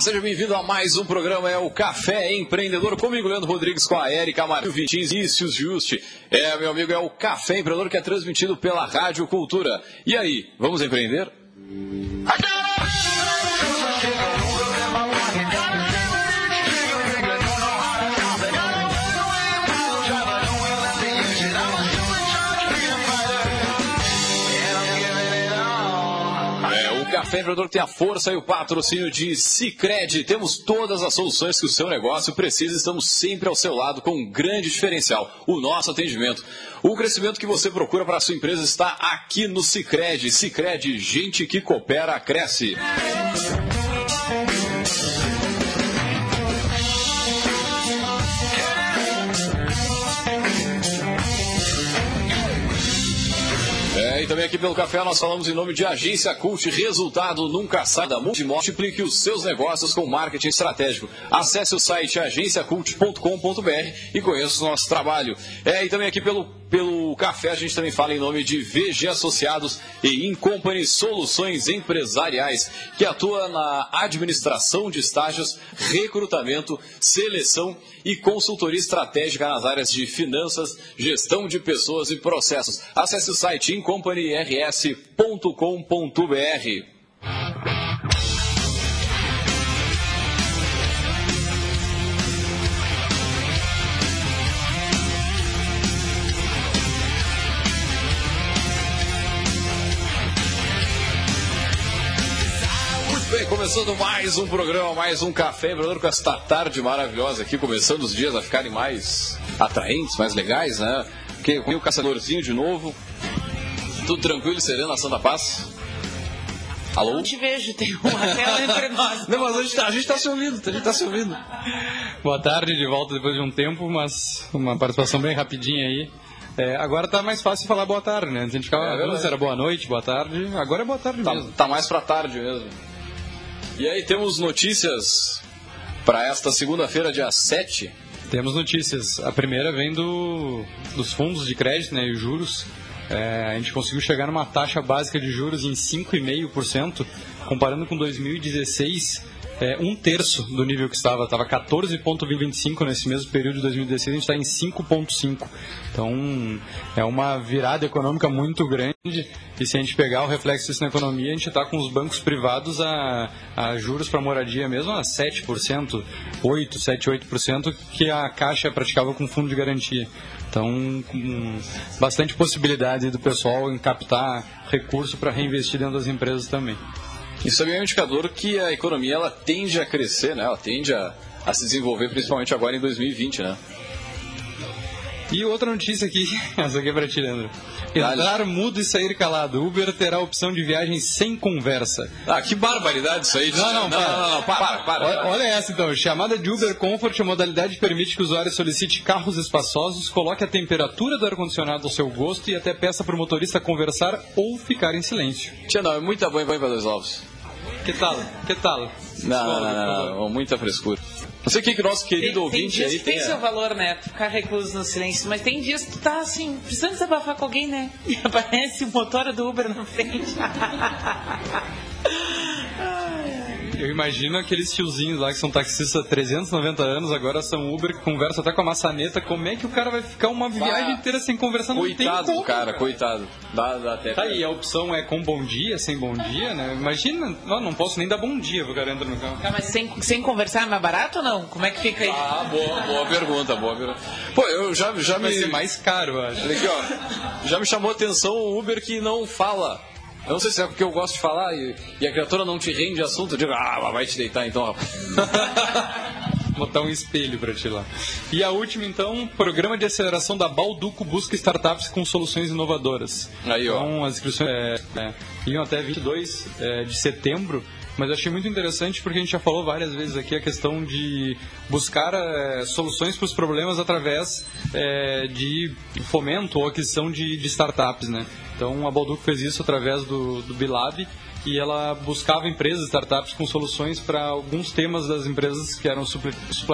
seja bem-vindo a mais um programa, é o Café Empreendedor, comigo, Leandro Rodrigues, com a Erika Amarillo, Vinícius Juste. É, meu amigo, é o Café Empreendedor que é transmitido pela Rádio Cultura. E aí, vamos empreender? É, Empreendedor tem a força e o patrocínio de Cicred. Temos todas as soluções que o seu negócio precisa. Estamos sempre ao seu lado com um grande diferencial: o nosso atendimento. O crescimento que você procura para a sua empresa está aqui no Cicred. Cicred, gente que coopera, cresce. Também aqui pelo café nós falamos em nome de Agência Cult. Resultado nunca sai da Multimultiplique os seus negócios com marketing estratégico. Acesse o site agenciacult.com.br e conheça o nosso trabalho. É, e também aqui pelo, pelo café a gente também fala em nome de VG Associados e Incompany Soluções Empresariais, que atua na administração de estágios, recrutamento, seleção e consultoria estratégica nas áreas de finanças, gestão de pessoas e processos. Acesse o site incompanyrs.com.br. começando mais um programa, mais um Café Empreendedor com esta tarde maravilhosa aqui, começando os dias a ficarem mais atraentes, mais legais, né? Porque com o caçadorzinho de novo, tudo tranquilo e sereno na Santa Paz? Alô? Não te vejo, tem uma tela entre nós. Não, mas a gente, tá, a gente tá se ouvindo, a gente tá se ouvindo. Boa tarde, de volta depois de um tempo, mas uma participação bem rapidinha aí. É, agora tá mais fácil falar boa tarde, né? A gente ficava, É antes era boa noite, boa tarde, agora é boa tarde Tá, mesmo. tá mais pra tarde mesmo. E aí, temos notícias para esta segunda-feira, dia 7. Temos notícias. A primeira vem do, dos fundos de crédito né, e os juros. É, a gente conseguiu chegar numa taxa básica de juros em 5,5%, comparando com 2016, é, um terço do nível que estava. Estava 14,25% nesse mesmo período de 2016, a gente está em 5,5%. Então, é uma virada econômica muito grande. E se a gente pegar o reflexo disso na economia, a gente está com os bancos privados a, a juros para moradia mesmo a 7%, 8%, 7%, 8%, que a Caixa praticava com fundo de garantia. Então, com bastante possibilidade do pessoal em captar recurso para reinvestir dentro das empresas também. Isso também é um indicador que a economia ela tende a crescer, né? Ela tende a, a se desenvolver, principalmente agora em 2020, né? E outra notícia aqui, essa aqui é para ti, Leandro. Entrar mudo e sair calado. Uber terá a opção de viagem sem conversa. Ah, que barbaridade isso aí. Não, não, não, para. não, não, para, para, Olha, essa então, chamada de Uber Comfort, a modalidade permite que o usuário solicite carros espaçosos, coloque a temperatura do ar-condicionado ao seu gosto e até peça para o motorista conversar ou ficar em silêncio. Tia, não, é muita banho para dois ovos. Que tal? Que tal? Não, não, não, não, muita frescura. Não sei o que que o nosso querido Tem, tem ouvinte dias aí tem tem. seu valor, né? Tu Ficar recluso no silêncio. Mas tem dias que tu tá assim, precisando desabafar com alguém, né? E aparece o motor do Uber na frente. Eu imagino aqueles tiozinhos lá que são taxistas há 390 anos, agora são Uber, que conversam até com a maçaneta. Como é que o cara vai ficar uma viagem inteira sem conversar? Não tem Coitado como. do cara, coitado. Dá, dá até. Tá aí, a opção é com bom dia, sem bom dia, né? Imagina, não, não posso nem dar bom dia pro cara entrar no carro. Tá, mas sem, sem conversar é mais barato ou não? Como é que fica aí? Ah, boa, boa pergunta, boa pergunta. Pô, eu já, já Vai me. ser mais caro, eu acho. Olha aqui, ó. Já me chamou a atenção o Uber que não fala. Eu não sei se é porque eu gosto de falar e, e a criatura não te rende assunto. Eu digo, ah, vai te deitar então, rapaz. Botar um espelho pra ti lá. E a última, então, programa de aceleração da Balduco busca startups com soluções inovadoras. Aí, ó. Então, as inscrições é, é, iam até 22 é, de setembro, mas eu achei muito interessante porque a gente já falou várias vezes aqui a questão de buscar é, soluções para os problemas através é, de fomento ou aquisição de, de startups, né? Então, a Balduco fez isso através do, do Bilab e ela buscava empresas, startups com soluções para alguns temas das empresas que eram supply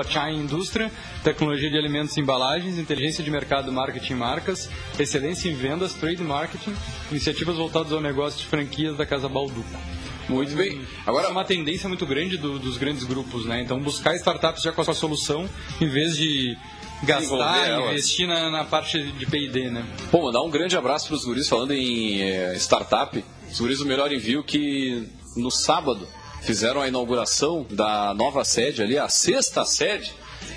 chain indústria, tecnologia de alimentos e embalagens, inteligência de mercado, marketing e marcas, excelência em vendas, trade marketing, iniciativas voltadas ao negócio de franquias da Casa Balduco. Muito bem. Agora, é uma tendência muito grande do, dos grandes grupos, né? Então, buscar startups já com a sua solução, em vez de gastar, investir na, na, parte de P&D, né? Pô, mandar um grande abraço para os guris falando em é, startup. Os guris do Melhor Envio que no sábado fizeram a inauguração da nova sede ali, a sexta sede,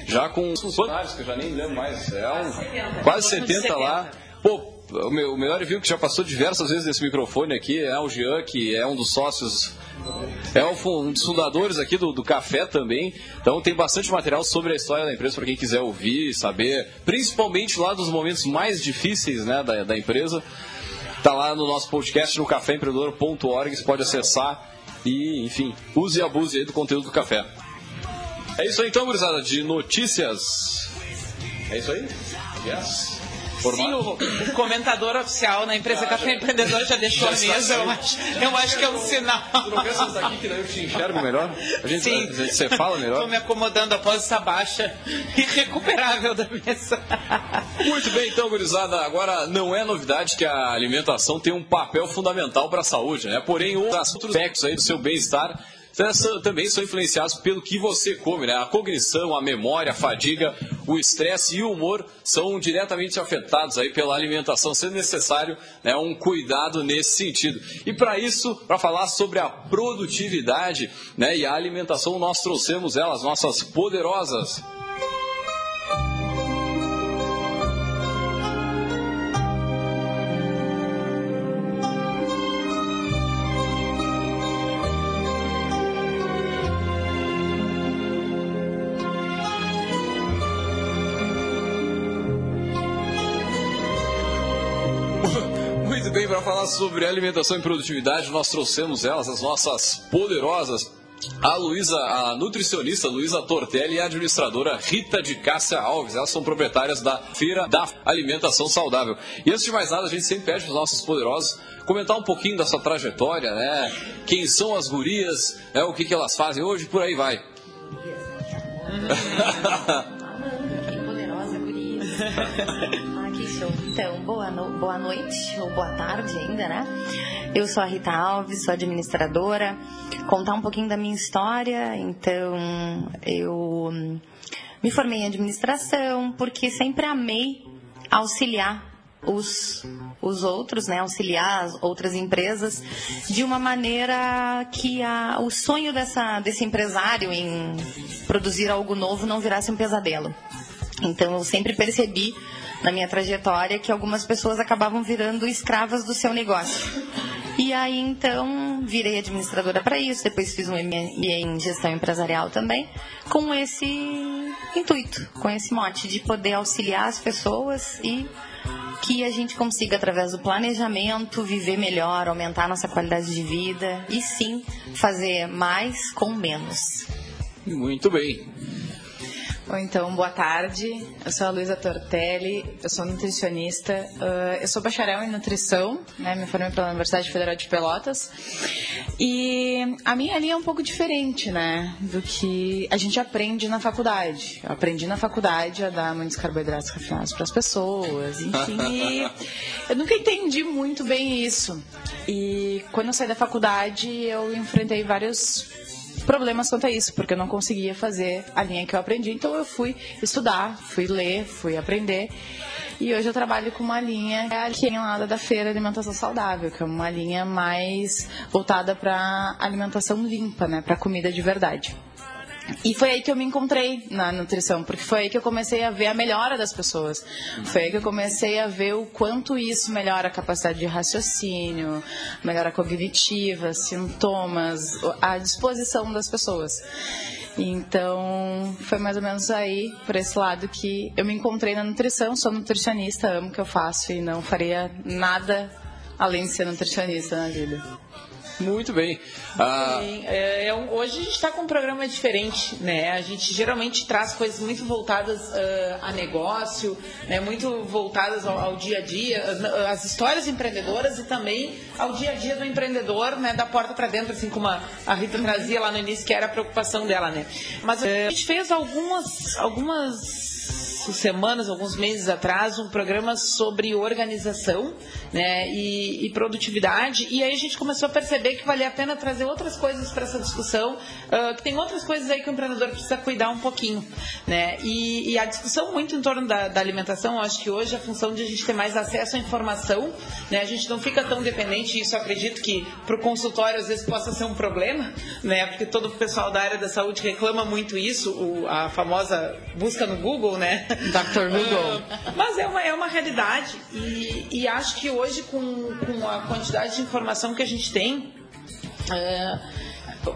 já com funcionários, que eu já nem lembro mais, é um, quase 70 lá. Pô, o, meu, o melhor envio que já passou diversas vezes nesse microfone aqui é o Jean, que é um dos sócios, é um dos fundadores aqui do, do Café também. Então tem bastante material sobre a história da empresa para quem quiser ouvir, saber, principalmente lá dos momentos mais difíceis né, da, da empresa. Tá lá no nosso podcast no caféempreendedor.org, você pode acessar e, enfim, use e abuse do conteúdo do café. É isso aí então, gurizada, de notícias. É isso aí? Yes. Sim, o, o, comentador oficial na empresa ah, Café Empreendedor já deixou já a mesa. Eu acho, eu acho que é um sinal. Tu não sentar aqui que daí eu te enxergo melhor? A gente, Sim. A gente, você fala melhor? Estou me acomodando após essa baixa irrecuperável da mesa. Muito bem, então, gurizada. Agora, não é novidade que a alimentação tem um papel fundamental para a saúde, né? Porém, outros aspectos aí do seu bem-estar também são influenciados pelo que você come, né? A cognição, a memória, a fadiga, o estresse e o humor são diretamente afetados aí pela alimentação, sendo necessário né, um cuidado nesse sentido. E para isso, para falar sobre a produtividade né, e a alimentação, nós trouxemos elas, nossas poderosas para falar sobre alimentação e produtividade, nós trouxemos elas, as nossas poderosas a Luísa, a nutricionista Luísa Tortelli e a administradora Rita de Cássia Alves. Elas são proprietárias da Feira da Alimentação Saudável. E antes de mais nada, a gente sempre pede para os nossos poderosos comentar um pouquinho da sua trajetória, né? Quem são as gurias, né? o que, que elas fazem hoje, por aí vai. que poderosa gurias. Isso. Então, boa, no... boa noite, ou boa tarde ainda, né? Eu sou a Rita Alves, sou administradora. Contar um pouquinho da minha história. Então, eu me formei em administração porque sempre amei auxiliar os, os outros, né, auxiliar as outras empresas de uma maneira que a, o sonho dessa, desse empresário em produzir algo novo não virasse um pesadelo. Então eu sempre percebi na minha trajetória que algumas pessoas acabavam virando escravas do seu negócio. E aí então virei administradora para isso, depois fiz um MBA em gestão empresarial também, com esse intuito, com esse mote de poder auxiliar as pessoas e que a gente consiga, através do planejamento, viver melhor, aumentar nossa qualidade de vida e sim fazer mais com menos. Muito bem. Bom, então, boa tarde. Eu sou a Luísa Tortelli, eu sou nutricionista. Uh, eu sou bacharel em nutrição, né? Me formei pela Universidade Federal de Pelotas. E a minha linha é um pouco diferente, né? Do que a gente aprende na faculdade. Eu aprendi na faculdade a dar muitos carboidratos refinados para as pessoas, enfim. eu nunca entendi muito bem isso. E quando eu saí da faculdade, eu enfrentei vários problemas quanto a isso, porque eu não conseguia fazer a linha que eu aprendi. Então eu fui estudar, fui ler, fui aprender. E hoje eu trabalho com uma linha que é lá da Feira Alimentação Saudável, que é uma linha mais voltada para alimentação limpa, né, para comida de verdade. E foi aí que eu me encontrei na nutrição, porque foi aí que eu comecei a ver a melhora das pessoas. Foi aí que eu comecei a ver o quanto isso melhora a capacidade de raciocínio, melhora a cognitiva, sintomas, a disposição das pessoas. Então, foi mais ou menos aí, por esse lado, que eu me encontrei na nutrição. Sou nutricionista, amo o que eu faço e não faria nada além de ser nutricionista na vida. Muito bem. Ah... É, é um, hoje a gente está com um programa diferente, né? A gente geralmente traz coisas muito voltadas uh, a negócio, né? muito voltadas ao, ao, dia a dia, as histórias empreendedoras e também ao dia a dia do empreendedor, né? Da porta para dentro, assim como a, a, Rita trazia lá no início, que era a preocupação dela, né? Mas a gente fez algumas, algumas semanas, alguns meses atrás, um programa sobre organização né, e, e, produtividade. E aí a gente começou a perceber que valia a pena trazer outras coisas para essa discussão, uh, que tem outras coisas aí que o empreendedor precisa cuidar um pouquinho. Né? E, e a discussão muito em torno da, da alimentação, acho que hoje a função de a gente ter mais acesso à informação, né, a gente não fica tão dependente, isso acredito que para o consultório às vezes possa ser um problema, né, porque todo o pessoal da área da saúde reclama muito isso, o, a famosa busca no Google, né? Dr. Google. Uh, mas é uma, é uma realidade. E, e acho que hoje, com, com a quantidade de informação que a gente tem, uh,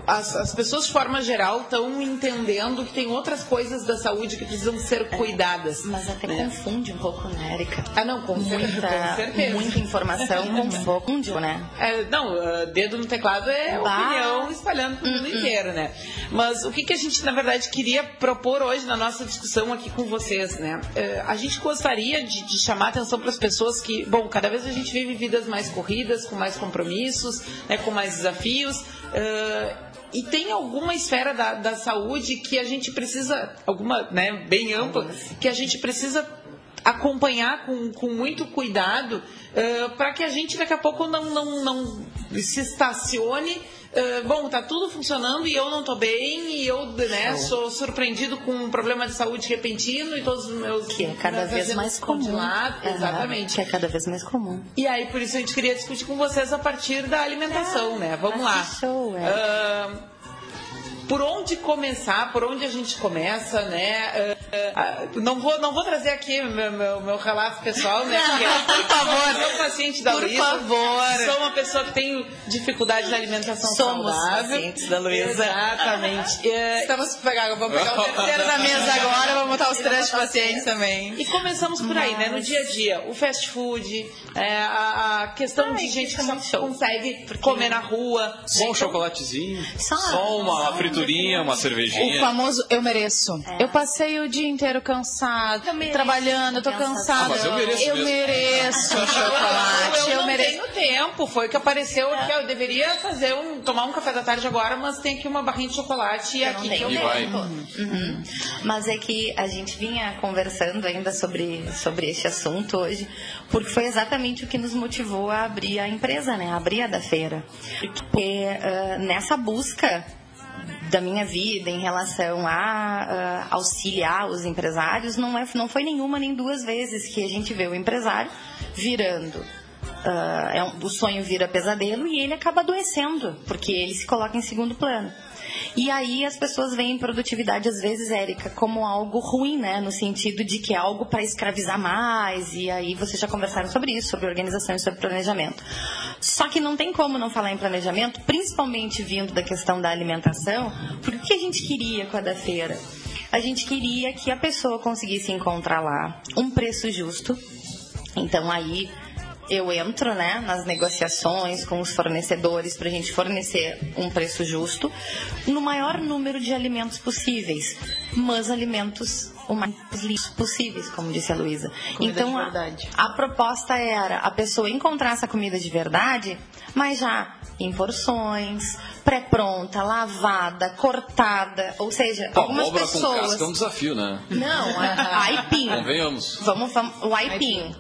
as, as, pessoas de forma geral estão entendendo que tem outras coisas da saúde que precisam ser cuidadas. Mas até né? confunde um pouco, né, Erika? Ah, não, com, muita, com certeza. Muita informação confunde, né? É, não, uh, dedo no teclado é bah. opinião espalhando para o mundo uh -uh. inteiro, né? Mas o que, que a gente, na verdade, queria propor hoje na nossa discussão aqui com vocês, né? Uh, a gente gostaria de, de chamar atenção para as pessoas que, bom, cada vez a gente vive vidas mais corridas, com mais compromissos, né, com mais desafios. Uh, e tem alguma esfera da, da saúde que a gente precisa, alguma né, bem ampla, que a gente precisa acompanhar com, com muito cuidado uh, para que a gente daqui a pouco não, não, não se estacione Uh, bom, tá tudo funcionando e eu não tô bem e eu né, sou surpreendido com um problema de saúde repentino e todos os meus que é cada vez mais comum exatamente que é cada vez mais comum e aí por isso a gente queria discutir com vocês a partir da alimentação, é, né? Vamos lá. Show, é. Uh, por onde começar, por onde a gente começa, né? Uh, uh, não, vou, não vou trazer aqui meu, meu, meu relato pessoal, né? Porque, por favor. Sou paciente da por Luísa. Por favor. Sou uma pessoa que tem dificuldade na alimentação Somos saudável. pacientes da Luísa. Exatamente. Uh, Estamos pegar, vamos pegar o terceiro da mesa agora, vamos botar os três pacientes também. E começamos por aí, né? No dia a dia, o fast food, é, a, a, questão Ai, de gente que não consegue comer na rua. Só um chocolatezinho, só, só uma fritura uma cervejinha. O famoso eu mereço. É. Eu passei o dia inteiro cansado, eu trabalhando, eu tô cansado. Ah, mas eu mereço Eu mesmo. mereço chocolate. Eu, eu, eu não mereço. tenho tempo. Foi que apareceu é. que eu deveria fazer um, tomar um café da tarde agora, mas tem aqui uma barrinha de chocolate e aqui que eu vai. Uhum. Uhum. Mas é que a gente vinha conversando ainda sobre, sobre este assunto hoje, porque foi exatamente o que nos motivou a abrir a empresa, né? A abrir a da feira. Porque uh, nessa busca da minha vida em relação a uh, auxiliar os empresários não, é, não foi nenhuma nem duas vezes que a gente vê o empresário virando. Uh, é um, o sonho vira pesadelo e ele acaba adoecendo, porque ele se coloca em segundo plano. E aí as pessoas veem produtividade, às vezes, Érica, como algo ruim, né? No sentido de que é algo para escravizar mais. E aí vocês já conversaram sobre isso, sobre organização e sobre planejamento. Só que não tem como não falar em planejamento, principalmente vindo da questão da alimentação, porque o que a gente queria com a da feira? A gente queria que a pessoa conseguisse encontrar lá um preço justo. Então aí eu entro né, nas negociações com os fornecedores para a gente fornecer um preço justo no maior número de alimentos possíveis, mas alimentos o mais limpos possíveis, como disse a Luísa. Então a, a proposta era a pessoa encontrar essa comida de verdade, mas já em porções, pré-pronta, lavada, cortada, ou seja, Pô, algumas obra pessoas. Com casca é um desafio, né? Não, a, a aipim. Convenhamos. Vamos, vamos, o aipim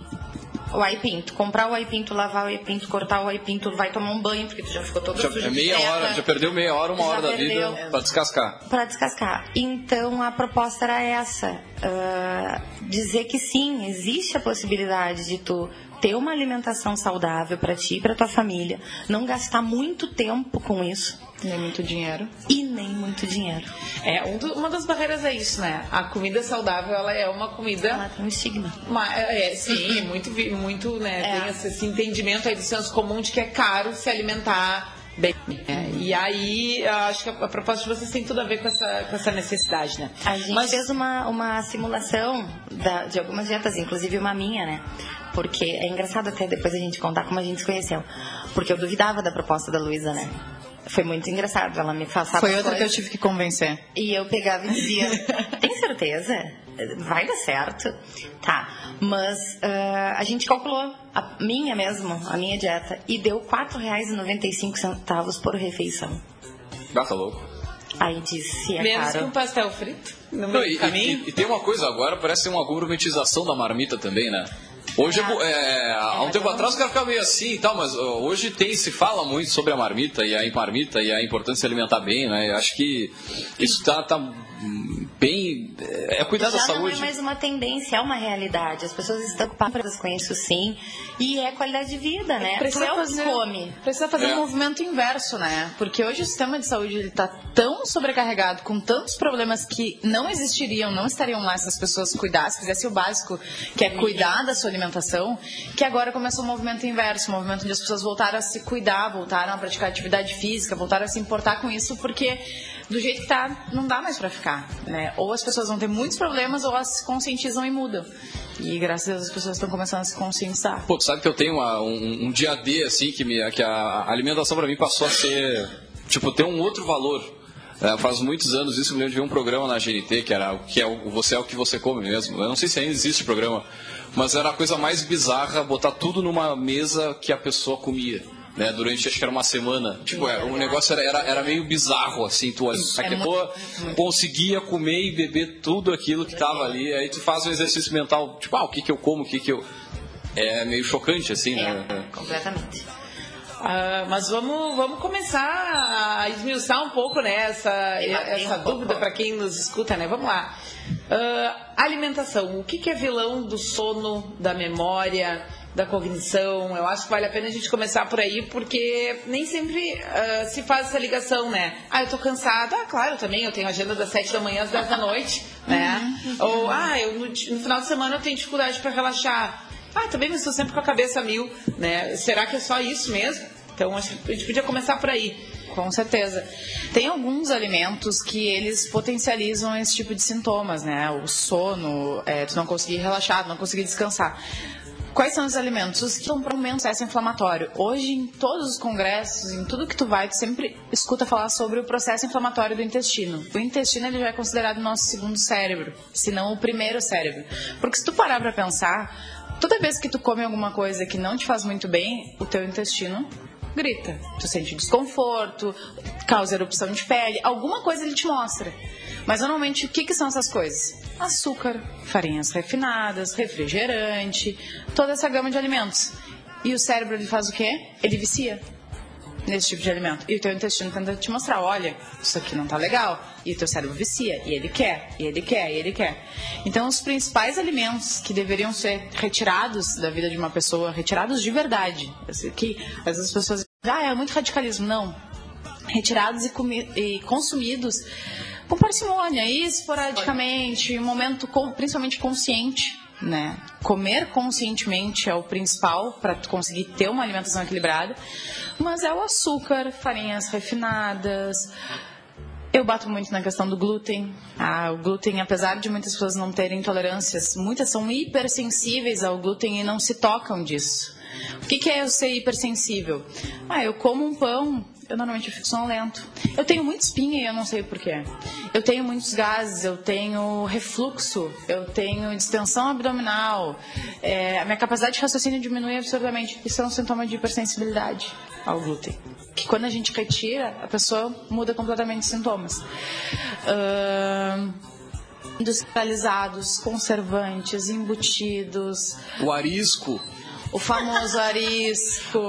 o aipim. Tu comprar o aipim, tu lavar o aipim, tu cortar o aipim, tu vai tomar um banho, porque tu já ficou toda já, suja é meia hora, já perdeu meia hora, uma hora da perdeu. vida para descascar. Para descascar. Então a proposta era essa: uh, dizer que sim, existe a possibilidade de tu ter uma alimentação saudável para ti e para tua família, não gastar muito tempo com isso. Nem muito dinheiro. E nem muito dinheiro. É, um do, uma das barreiras é isso, né? A comida saudável, ela é uma comida... Ela tem um estigma. Uma, é, sim, muito, muito, né? É. Tem esse, esse entendimento aí do senso comum de que é caro se alimentar bem. É, e aí, acho que a, a, proposta de vocês tem tudo a ver com essa, com essa necessidade, né? A gente Mas... fez uma, uma simulação da, de algumas dietas, inclusive uma minha, né? Porque é engraçado até depois a gente contar como a gente se conheceu. Porque eu duvidava da proposta da Luísa, né? Foi muito engraçado. Ela me passava. Foi outra coisas, que eu tive que convencer. E eu pegava e dizia: Tem certeza? Vai dar certo? Tá. Mas uh, a gente calculou, a minha mesmo, a minha dieta, e deu R$ 4,95 por refeição. Tá louco. Aí disse, é Menos caro. que um pastel frito no Não, meio e, do caminho. e- e tem uma coisa agora, parece uma gourmetização da marmita também, né? Hoje, é bo- é, há um tempo atrás o cara ficava meio assim e tal, mas hoje tem, se fala muito sobre a marmita e a marmita e a importância de alimentar bem, né? Eu acho que isso tá, tá hum, bem. É é cuidar da Já não saúde. é mais uma tendência, é uma realidade. As pessoas estão ocupadas com isso sim. E é qualidade de vida, né? Tu é o que come. Precisa fazer É. um movimento inverso, né? Porque hoje o sistema de saúde ele tá tão sobrecarregado, com tantos problemas que não existiriam, não estariam lá se as pessoas cuidassem, fizessem o básico, que é cuidar da sua alimentação, que agora começou um movimento inverso, um movimento onde as pessoas voltaram a se cuidar, voltaram a praticar atividade física, voltaram a se importar com isso, porque do jeito que tá, não dá mais pra ficar, né? Ou as pessoas vão ter muitos problemas, ou elas se conscientizam e mudam. E graças a Deus as pessoas estão começando a se conscientizar. Pô, tu sabe que eu tenho uma- um, um dia D, assim, que, me, que a alimentação pra mim passou a ser. Tipo, ter um outro valor. É, faz muitos anos isso, eu lembro de um programa na GNT, que era o que é o Você é o que você come mesmo. Eu não sei se ainda existe o programa, mas era a coisa mais bizarra botar tudo numa mesa que a pessoa comia. Né, durante acho que era uma semana. Tipo, é, o negócio era, era, era meio bizarro, assim, tu olha, a pessoa conseguia comer e beber tudo aquilo que tava ali, aí tu faz um exercício mental, tipo, ah, o que que eu como, o que que eu é meio chocante, assim, né? É, completamente. Ah, mas vamos, vamos começar a esmiuçar um pouco né, essa, essa um dúvida para quem nos escuta, né? Vamos lá. Ah, alimentação. O que, que é vilão do sono, da memória, da cognição? Eu acho que vale a pena a gente começar por aí, porque nem sempre ah, se faz essa ligação, né? Ah, eu tô cansada. Ah, claro, também. Eu tenho agenda das 7 da manhã às 10 da noite, né? Ou, ah, eu, no, no final de semana eu tenho dificuldade para relaxar. Ah, também mas estou sempre com a cabeça mil, né? Será que é só isso mesmo? Então acho que a gente podia começar por aí. Com certeza. Tem alguns alimentos que eles potencializam esse tipo de sintomas, né? O sono, é, tu não conseguir relaxar, tu não conseguir descansar. Quais são os alimentos? Os que estão para do processo inflamatório. Hoje, em todos os congressos, em tudo que tu vai, tu sempre escuta falar sobre o processo inflamatório do intestino. O intestino ele já é considerado o nosso segundo cérebro, se não o primeiro cérebro. Porque se tu parar para pensar, toda vez que tu come alguma coisa que não te faz muito bem, o teu intestino grita. Tu sente desconforto, causa erupção de pele, alguma coisa ele te mostra. Mas normalmente o que, que são essas coisas? Açúcar, farinhas refinadas, refrigerante, toda essa gama de alimentos. E o cérebro ele faz o quê? Ele vicia nesse tipo de alimento. E o teu intestino tenta te mostrar, olha, isso aqui não tá legal. E o teu cérebro vicia, e ele quer, e ele quer, e ele quer. Então, os principais alimentos que deveriam ser retirados da vida de uma pessoa, retirados de verdade, que às vezes as pessoas dizem, ah, é muito radicalismo. Não. Retirados e, e consumidos com parcimônia e esporadicamente, um momento com- principalmente consciente, né? Comer conscientemente é o principal para conseguir ter uma alimentação equilibrada, mas é o açúcar, farinhas refinadas. Eu bato muito na questão do glúten. Ah, o glúten, apesar de muitas pessoas não terem intolerâncias, muitas são hipersensíveis ao glúten e não se tocam disso. O que, que é eu ser hipersensível? Ah, eu como um pão, eu normalmente fico sonolento. Eu tenho muita espinha e eu não sei porquê. Eu tenho muitos gases, eu tenho refluxo, eu tenho distensão abdominal, é, a minha capacidade de raciocínio diminui absurdamente. Isso é um sintoma de hipersensibilidade ao glúten. Que quando a gente retira, a pessoa muda completamente os sintomas. Ahn, industrializados, conservantes, embutidos, O arisco. O famoso arisco.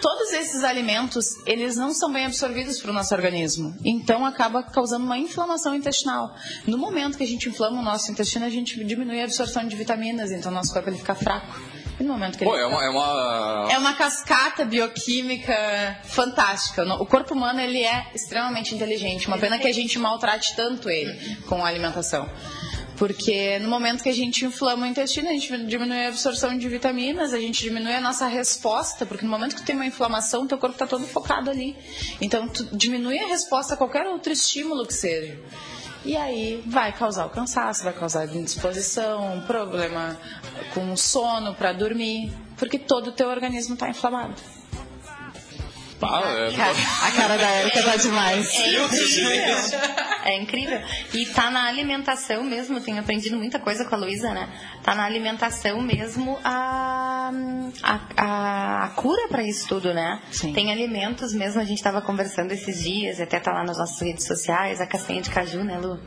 Todos esses alimentos, eles não são bem absorvidos para o nosso organismo. Então, acaba causando uma inflamação intestinal. No momento que a gente inflama o nosso intestino, a gente diminui a absorção de vitaminas. Então, nosso corpo ele fica fraco. E no momento que ele Pô, é uma. É uma... é uma cascata bioquímica fantástica. O corpo humano ele é extremamente inteligente. Uma pena que a gente maltrate tanto ele com a alimentação. Porque no momento que a gente inflama o intestino, a gente diminui a absorção de vitaminas, a gente diminui a nossa resposta, porque no momento que tem uma inflamação, teu corpo está todo focado ali. Então, diminui a resposta a qualquer outro estímulo que seja. E aí vai causar o cansaço, vai causar indisposição, problema com o sono para dormir, porque todo o teu organismo está inflamado. Ah, é... A cara da Erika tá demais. É incrível. É incrível. E tá na alimentação mesmo, tenho aprendido muita coisa com a Luísa, né? Tá na alimentação mesmo a a, a, a cura para isso tudo, né? Sim. Tem alimentos mesmo, a gente estava conversando esses dias, até tá lá nas nossas redes sociais, a castanha de caju, né, Lu?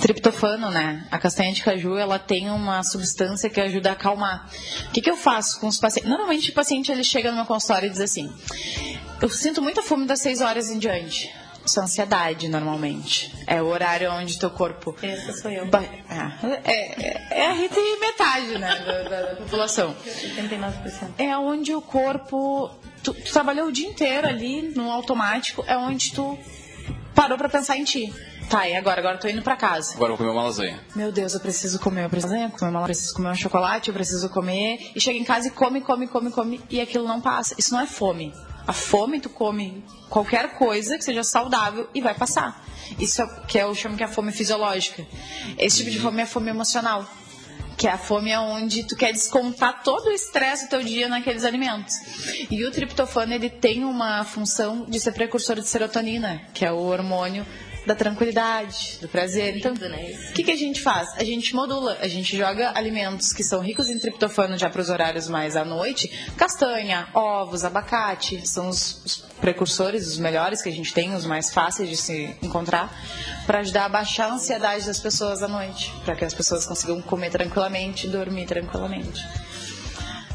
Triptofano, né? A castanha de caju, ela tem uma substância que ajuda a acalmar. O que, que eu faço com os pacientes? Normalmente o paciente ele chega no meu consultório e diz assim: Eu sinto muita fome das 6 horas em diante. Isso é ansiedade, normalmente. É o horário onde teu corpo. Essa sou eu. Ba- É, é, é a Rita e metade, né, da, da- da população. 79%. É onde o corpo. Tu, tu trabalhou o dia inteiro ali no automático, é onde tu parou pra pensar em ti. Tá, e agora? Agora eu tô indo pra casa. Agora eu vou comer uma lasanha. Meu Deus, eu preciso comer, eu preciso comer, uma, eu preciso comer um chocolate, eu preciso comer. E chega em casa e come, come, come, come, e aquilo não passa. Isso não é fome. A fome, tu come qualquer coisa que seja saudável e vai passar. Isso é o que eu chamo que é a fome fisiológica. Esse tipo de fome é a fome emocional. Que é a fome onde tu quer descontar todo o estresse do teu dia naqueles alimentos. E o triptofano, ele tem uma função de ser precursor de serotonina, que é o hormônio da tranquilidade, do prazer. Então, né, o que, que a gente faz? A gente modula, a gente joga alimentos que são ricos em triptofano já para os horários mais à noite, castanha, ovos, abacate, são os, os precursores, os melhores que a gente tem, os mais fáceis de se encontrar, para ajudar a baixar a ansiedade das pessoas à noite, para que as pessoas consigam comer tranquilamente, dormir tranquilamente.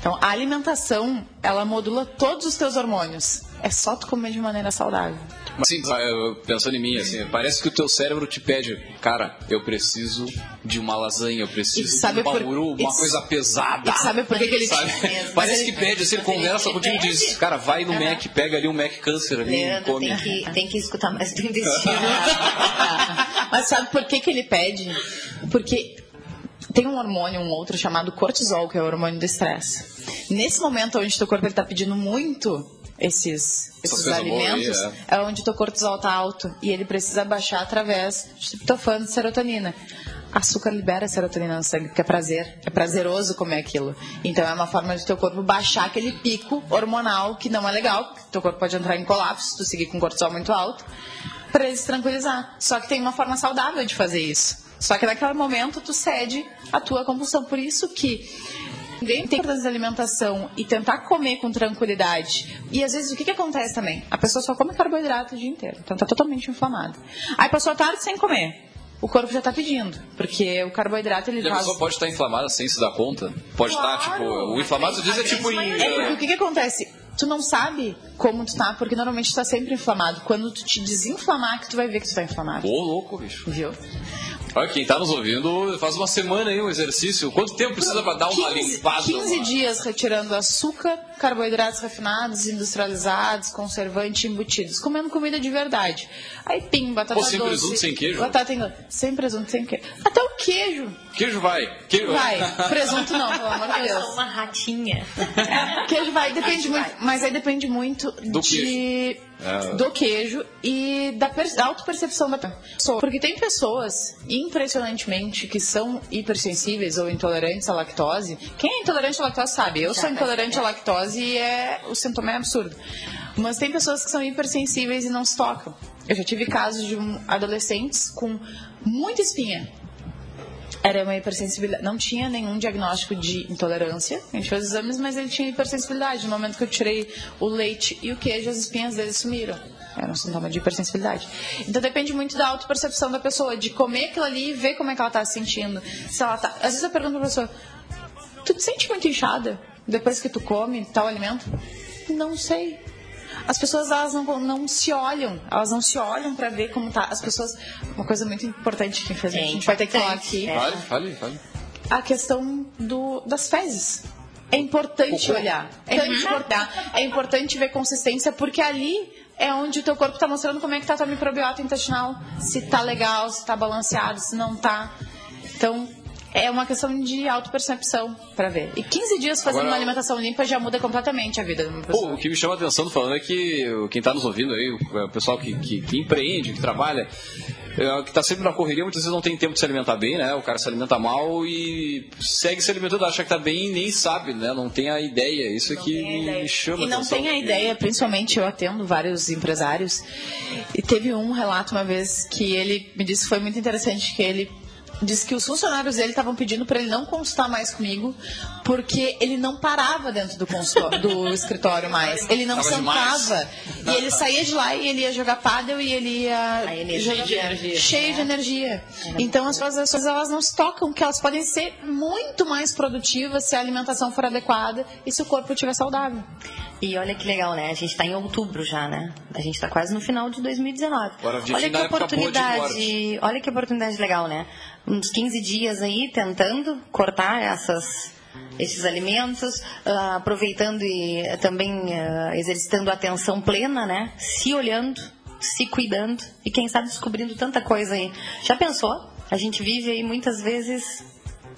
Então, a alimentação, ela modula todos os teus hormônios. É só tu comer de maneira saudável. Assim, eu- pensando em mim, assim, parece que o teu cérebro te pede, cara, eu preciso de uma lasanha, eu preciso de um por- bamuru, uma coisa pesada. E sabe por que, que ele Sabe? Mesmo. Parece ele- que pede, assim, ele conversa ele contigo e diz, cara, vai no Mac, pega ali um Mac Câncer ali e Leandro come. tem que, tem que escutar mais do intestino. Mas sabe por que, que ele pede? Porque tem um hormônio, um outro chamado cortisol, que é o hormônio do estresse. Nesse momento onde teu corpo está pedindo muito esses, esses aí, alimentos, é. onde teu cortisol está alto e ele precisa baixar através de triptofano e serotonina. Açúcar libera serotonina no sangue, porque é prazer, é prazeroso comer aquilo. Então é uma forma de teu corpo baixar aquele pico hormonal que não é legal, teu corpo pode entrar em colapso se tu seguir com cortisol muito alto para ele se tranquilizar. Só que tem uma forma saudável de fazer isso. Só que naquele momento tu cede a tua compulsão. Por isso que ninguém tem que alimentação e tentar comer com tranquilidade. E às vezes o que, que acontece também? A pessoa só come carboidrato o dia inteiro. Então tá totalmente inflamada. Aí passou a tarde sem comer. O corpo já tá pedindo, porque o carboidrato ele E a pessoa pode estar inflamada sem se dar conta? Pode estar, Claro. tipo, o inflamado diz é tipo em... É porque o que, que acontece? Tu não sabe como tu tá, porque normalmente tu tá sempre inflamado. Quando tu te desinflamar, que tu vai ver que tu tá inflamado. Ô, louco, bicho. Viu? Olha, quem tá nos ouvindo, faz uma semana aí um exercício. Quanto tempo precisa pra dar uma 15, limpada? 15 uma- dias retirando açúcar, carboidratos refinados, industrializados, conservantes, embutidos, comendo comida de verdade. Aí pim, batata Pô, sem doce. presunto, sem queijo? Batata inglesa. Sem presunto, sem queijo. Até o queijo. Queijo vai. Queijo Vai. Presunto não, pelo amor de Eu Deus. sou uma ratinha. Queijo vai, depende muito, mas aí depende muito Do de É. do queijo e da, per, da autopercepção da pessoa. Porque tem pessoas, impressionantemente, que são hipersensíveis ou intolerantes à lactose. Quem é intolerante à lactose sabe. Eu sou intolerante à lactose e é, o sintoma é absurdo. Mas tem pessoas que são hipersensíveis e não se tocam. Eu já tive casos de um, adolescentes com muita espinha era uma hipersensibilidade. Não tinha nenhum diagnóstico de intolerância. A gente fez exames, mas ele tinha hipersensibilidade. No momento que eu tirei o leite e o queijo, as espinhas dele sumiram. Era um sintoma de hipersensibilidade. Então depende muito da autopercepção da pessoa, de comer aquilo ali e ver como é que ela está se sentindo. Se ela tá... Às vezes eu pergunto pra pessoa, tu te sente muito inchada depois que tu come tal alimento? Não sei. As pessoas elas não, não se olham, elas não se olham para ver como tá. As pessoas, uma coisa muito importante que infelizmente É a gente vai ter que falar aqui, é. Fale, fale, fale. a questão do, das fezes. É importante Cocô. olhar. É importante, é importante ver consistência, porque ali é onde o teu corpo está mostrando como é que tá a tua microbiota intestinal. Se tá legal, se tá balanceado, se não tá. Então, é uma questão de autopercepção para ver. E 15 dias fazendo Agora- uma alimentação limpa já muda completamente a vida de uma Pô, pessoa. o que me chama a atenção falando é que quem está nos ouvindo aí, o o pessoal que, que, que empreende, que trabalha, é, que está sempre na correria, muitas vezes não tem tempo de se alimentar bem, né? O cara se alimenta mal e segue se alimentando, acha que está bem e nem sabe, né? Não tem a ideia. Isso é que me chama E não atenção. tem a ideia, principalmente eu atendo vários empresários, e teve um relato uma vez que ele me disse que foi muito interessante, que ele disse que os funcionários dele estavam pedindo para ele não consultar mais comigo, porque ele não parava dentro do, do escritório mais. Ele não Tava sentava. E ele saía de lá e ele ia jogar pádel e ele ia. Cheio de energia. Cheio de energia. Então as pessoas elas não se tocam que elas podem ser muito mais produtivas se a alimentação for adequada e se o corpo estiver saudável. E olha que legal, né? A gente está em outubro já, né? A gente está quase no final de 2019. olha que oportunidade, olha que oportunidade legal, né? Uns 15 dias aí tentando cortar essas esses alimentos, uh, aproveitando e também uh, exercitando a atenção plena, né? Se olhando, se cuidando e quem sabe descobrindo tanta coisa aí. Já pensou? A gente vive aí muitas vezes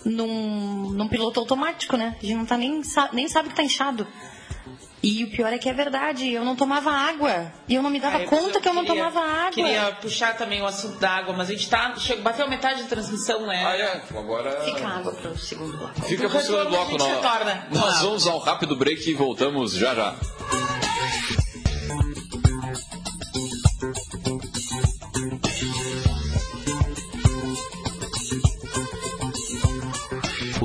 num, num piloto automático, né? A gente não tá nem, nem sabe que tá inchado. E o pior é que é verdade, eu não tomava água. E eu não me dava Ai, conta eu que eu não tomava água. Queria puxar também o assunto da água, mas a gente tá. Chegou, bateu metade da transmissão, né? Ah, é. Agora. Fica água pro segundo bloco. Fica pro segundo bloco, não. Nós vamos ao rápido break e voltamos já já.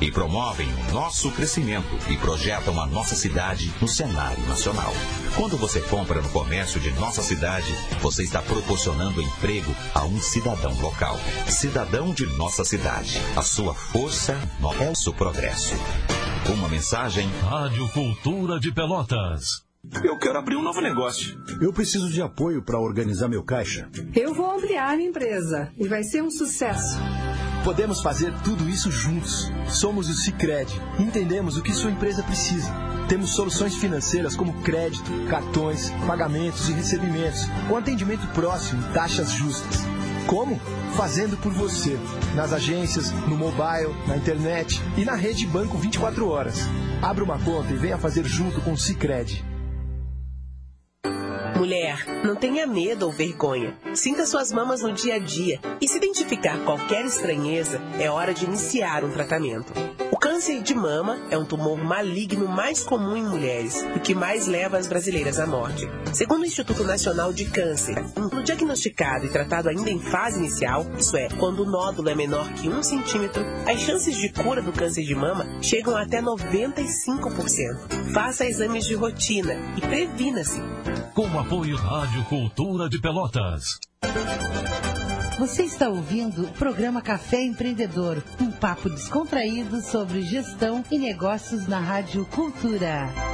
e promovem o nosso crescimento e projetam a nossa cidade no cenário nacional. Quando você compra no comércio de nossa cidade, você está proporcionando emprego a um cidadão local. Cidadão de nossa cidade. A sua força, nosso progresso. Uma mensagem. Rádio Cultura de Pelotas. Eu quero abrir um novo negócio. Eu preciso de apoio para organizar meu caixa. Eu vou ampliar minha empresa e vai ser um sucesso. Podemos fazer tudo isso juntos. Somos o Cicred e entendemos o que sua empresa precisa. Temos soluções financeiras como crédito, cartões, pagamentos e recebimentos, com atendimento próximo e taxas justas. Como? Fazendo por você. Nas agências, no mobile, na internet e na rede banco 24 horas. Abra uma conta e venha fazer junto com o Cicred. Mulher, não tenha medo ou vergonha. Sinta suas mamas no dia a dia e se identificar qualquer estranheza, é hora de iniciar um tratamento. O câncer de mama é um tumor maligno mais comum em mulheres e que mais leva as brasileiras à morte. Segundo o Instituto Nacional de Câncer, no diagnosticado e tratado ainda em fase inicial, isso é, quando o nódulo é menor que um centímetro, as chances de cura do câncer de mama chegam até 95%. Faça exames de rotina e previna-se. Com apoio Rádio Cultura de Pelotas. Você está ouvindo o programa Café Empreendedor, um papo descontraído sobre gestão e negócios na Rádio Cultura.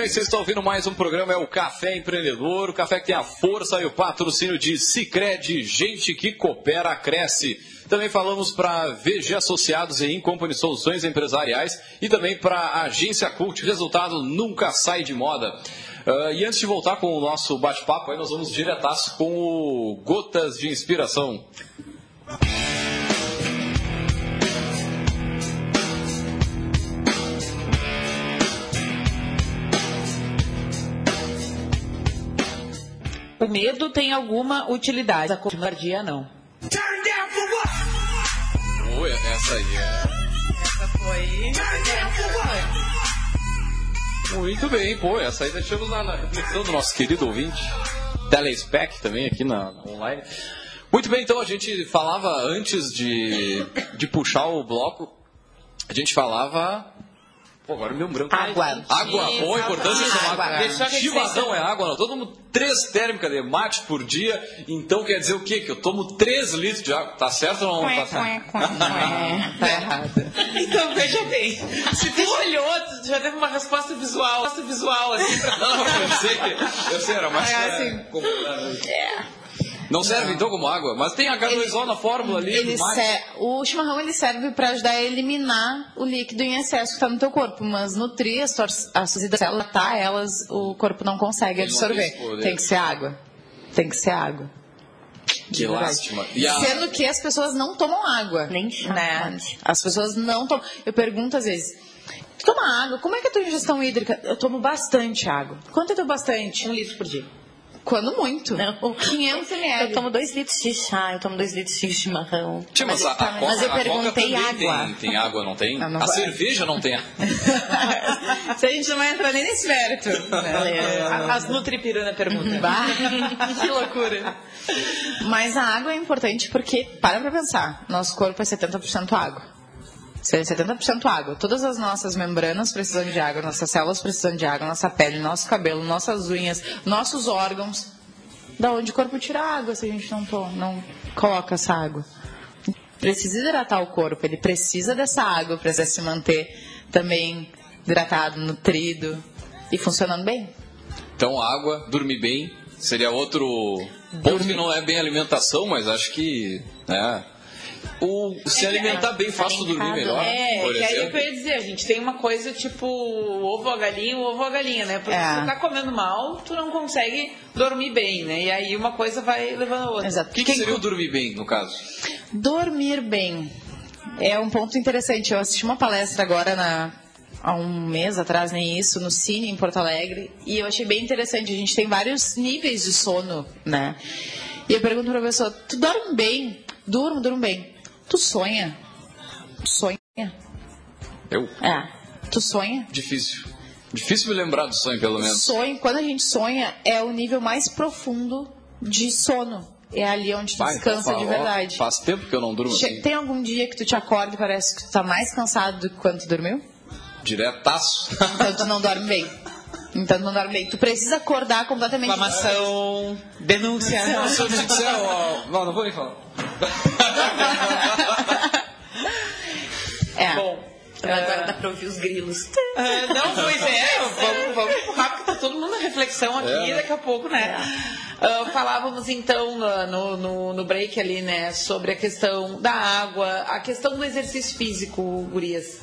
Bem, vocês estão ouvindo mais um programa, é o Café Empreendedor, o café que tem a força e o patrocínio de Cicred, gente que coopera, cresce. Também falamos para VG Associados e Incompany Soluções Empresariais e também para Agência Cult, resultado nunca sai de moda. Uh, e antes de voltar com o nosso bate-papo, aí nós vamos diretaço com o Gotas de Inspiração. O medo tem alguma utilidade, a covardia não. Oi, essa aí é. Essa foi. Muito bem, pô, essa aí deixamos na, na reflexão do nosso querido ouvinte, Telespec também aqui na, na, online. Muito bem, então a gente falava antes de, de puxar o bloco, a gente falava Pô, agora me um branco. Água. Água, bom, importante água. tomar água. Deixa eu Chimarrão é água, não. Todo mundo três térmicas de mate por dia. Então quer dizer o quê? Que eu tomo 3 litros de água. Tá certo ou não? Tá certo. Tá errado. Então, veja bem. Se tu olhou, tu já teve uma resposta visual. Resposta visual, assim, pra Não, eu sei que. Eu sei, era mais. É, é, assim. como- É. Não serve então como água, mas tem H2O na fórmula ali. Ele do mate. se- O chimarrão ele serve para ajudar a eliminar o líquido em excesso que está no teu corpo, mas nutrir as tuas, as suas células, tá, elas o corpo não consegue não tem absorver. esse poder. Tem que ser água. Tem que ser água. Que lástima. E a- Sendo que as pessoas não tomam água. Nem chá né? As pessoas não tomam. Eu pergunto às vezes. Tu toma água? Como é que é a tua ingestão hídrica? Eu tomo bastante água. Quanto é teu bastante? Um litro por dia. Quando muito. Não. 500 ml. Eu tomo dois litros de chá, eu tomo dois litros de chimarrão. Tia, mas, a, a Coca, mas eu a Coca perguntei água. Tem, tem água, não tem? Ah, não a vai. cerveja não tem. Se a gente não vai entrar nem nesse mérito. né? As Nutripirana perguntam. Bah, que loucura. Mas a água é importante porque, para pra pensar, nosso corpo é 70% água. Se é 70% água. Todas as nossas membranas precisam de água, nossas células precisam de água, nossa pele, nosso cabelo, nossas unhas, nossos órgãos. Da onde o corpo tira água se a gente não, to- não coloca essa água? Precisa hidratar o corpo, ele precisa dessa água para se manter também hidratado, nutrido e funcionando bem. Então, água, dormir bem, seria outro ponto que não é bem alimentação, mas acho que. Né, o, se alimentar bem faz tu dormir melhor. É, por que aí eu ia dizer, a gente tem uma coisa tipo ovo a galinha, ovo a galinha, né? Porque É. se tu tá comendo mal, tu não consegue dormir bem, né? E aí uma coisa vai levando a outra. Exato. O que, que seria o dormir bem, no caso? Dormir bem é um ponto interessante. Eu assisti uma palestra agora na, há um mês atrás, nem isso, no Cine em Porto Alegre, e eu achei bem interessante. A gente tem vários níveis de sono, né? E eu pergunto pra pessoa: tu dorme bem? Durmo, durmo bem. Tu sonha? Tu sonha? Eu? É. Tu sonha? Difícil. Difícil me lembrar do sonho, pelo menos. Sonho, quando a gente sonha, é o nível mais profundo de sono. É ali onde tu Vai, descansa então, de ó, verdade. Faz tempo que eu não durmo assim. Tem algum dia que tu te acorda e parece que tu tá mais cansado do que quando tu dormiu? Diretaço. Então tu não dorme bem. Então dorme bem. Tu precisa acordar completamente. Reclamação, denúncia. Não, ó, não, não vou nem falar. É. Bom, Agora dá pra ouvir os grilos. Ah, não, pois é, vamos, vamos empurrar, porque tá todo mundo na reflexão aqui, É, daqui a pouco, né? Ah, falávamos então ah, no, no, no break ali, né, sobre a questão da água, a questão do exercício físico, gurias.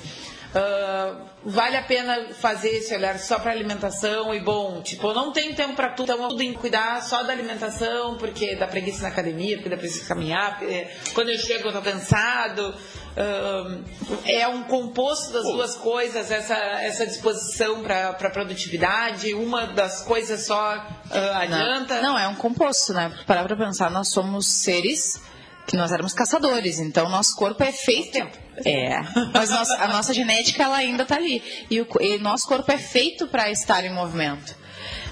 Ah, vale a pena fazer esse olhar só para alimentação e bom, tipo, eu não tenho tempo para tudo, então eu tenho que cuidar só da alimentação, porque dá preguiça na academia, porque dá preguiça de caminhar, porque quando eu chego eu tô cansado. Ah, é um composto das duas coisas, essa, essa disposição para produtividade, uma das coisas só ah, adianta. Não, não, é um composto, né? Parar pra pensar, nós somos seres que nós éramos caçadores, então nosso corpo é feito. É, mas nossa- a nossa genética ela ainda está ali e o e nosso corpo é feito para estar em movimento.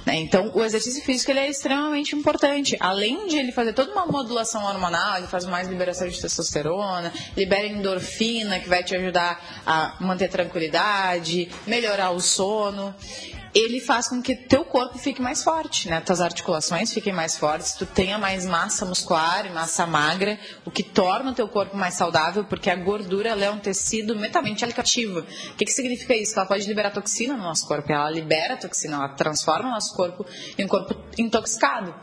né? Então, o exercício físico ele é extremamente importante. Além de ele fazer toda uma modulação hormonal, ele faz mais liberação de testosterona, libera endorfina, que vai te ajudar a manter tranquilidade, melhorar o sono. Ele faz com que teu corpo fique mais forte, né? Tuas articulações fiquem mais fortes, tu tenha mais massa muscular e massa magra, o que torna o teu corpo mais saudável, porque a gordura é um tecido mentalmente alicativo. O que, que significa isso? Ela pode liberar toxina no nosso corpo, ela libera toxina, ela transforma o nosso corpo em um corpo intoxicado.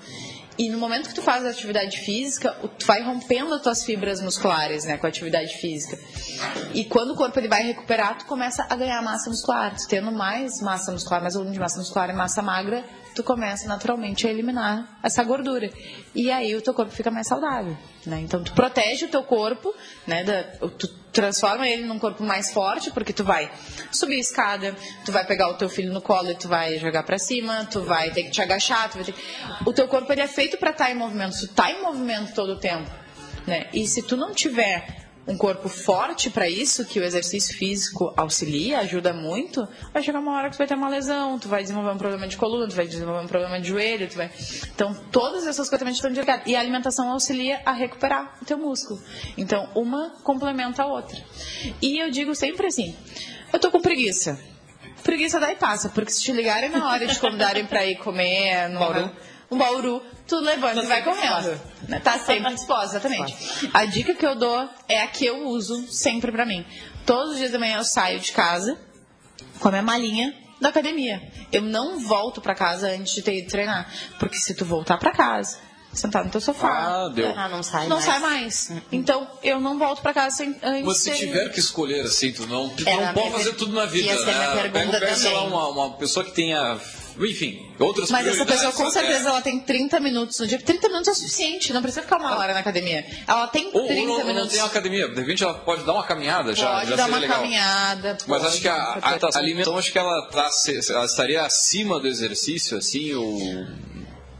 E no momento que tu faz atividade física, tu vai rompendo as tuas fibras musculares, né, com a atividade física. E quando o corpo ele vai recuperar, tu começa a ganhar massa muscular. Tu tendo mais massa muscular, mais volume de massa muscular e massa magra, tu começa naturalmente a eliminar essa gordura. E aí o teu corpo fica mais saudável, né? Então tu protege o teu corpo, né, da, tu transforma ele num corpo mais forte, porque tu vai subir a escada, tu vai pegar o teu filho no colo e tu vai jogar para cima, tu vai ter que te agachar, tu ter... o teu corpo ele é feito para estar tá em movimento, tu tá em movimento todo o tempo, né? E se tu não tiver um corpo forte para isso, que o exercício físico auxilia, ajuda muito, vai chegar uma hora que tu vai ter uma lesão, tu vai desenvolver um problema de coluna, tu vai desenvolver um problema de joelho, tu vai... Então, todas essas coisas também estão ligadas. E a alimentação auxilia a recuperar o teu músculo. Então, uma complementa a outra. E eu digo sempre assim, eu tô com preguiça. Preguiça daí passa, porque se te ligarem na hora de convidarem para ir comer no No Bauru tu levanta e vai correndo. Né? Tá sempre disposta, exatamente. A dica que eu dou é a que eu uso sempre pra mim. Todos os dias da manhã eu saio de casa com a minha malinha da academia. Eu não volto para casa antes de ter ido treinar. Porque se tu voltar para casa, sentar no teu sofá. Ah, deu. Ah, não sai não mais. sai mais. Então, eu não volto para casa sem, antes Mas se de- tiver que escolher assim, tu não, tu Era não pode minha fazer per- tudo na vida. ia ser a minha né? pergunta Pega, pega, sei lá, uma, uma pessoa que tenha, enfim, outras Mas essa pessoa com até. certeza ela tem 30 minutos no dia. 30 minutos é suficiente, não precisa ficar uma hora na academia. Ela tem 30 Ou, ou não, ou não minutos. tem academia, de repente ela pode dar uma caminhada já, Pode já dar seria uma legal. caminhada. Mas pode, acho que a, a, a alimentação, acho que ela, tá, ela estaria acima do exercício, assim, ou...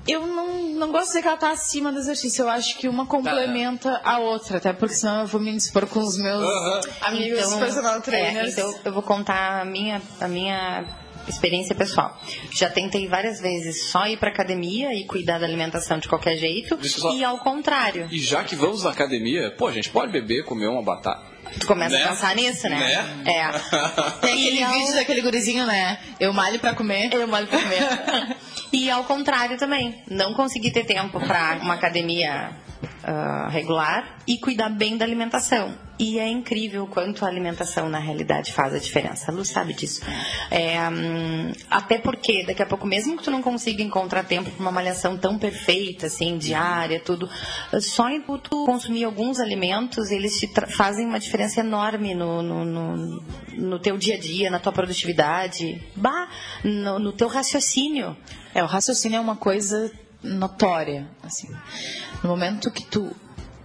Eu não, não gosto de dizer que ela tá acima do exercício. Eu acho que uma complementa a outra, até porque senão eu vou me dispor com os meus amigos personal trainers. é, então eu vou contar a minha, a minha experiência pessoal. Já tentei várias vezes só ir para academia e cuidar da alimentação de qualquer jeito só- e ao contrário. E já que vamos na academia, pô, a gente pode beber, comer uma batata. Tu começa Né? a pensar nisso, né? Né? É. Tem aquele ao- vídeo daquele gurizinho, né? Eu malho pra comer. Eu malho pra comer. e ao contrário também. Não consegui ter tempo para uma academia ah, regular e cuidar bem da alimentação. E é incrível o quanto a alimentação na realidade faz a diferença. A Lu sabe disso. É, hum, até porque daqui a pouco, mesmo que tu não consiga encontrar tempo para uma malhação tão perfeita, assim, diária, tudo, só em tu consumir alguns alimentos, eles te fazem uma diferença enorme no, no, no, no teu dia a dia, na tua produtividade, bah, no, no teu raciocínio. É, o raciocínio é uma coisa notória, assim. No momento que tu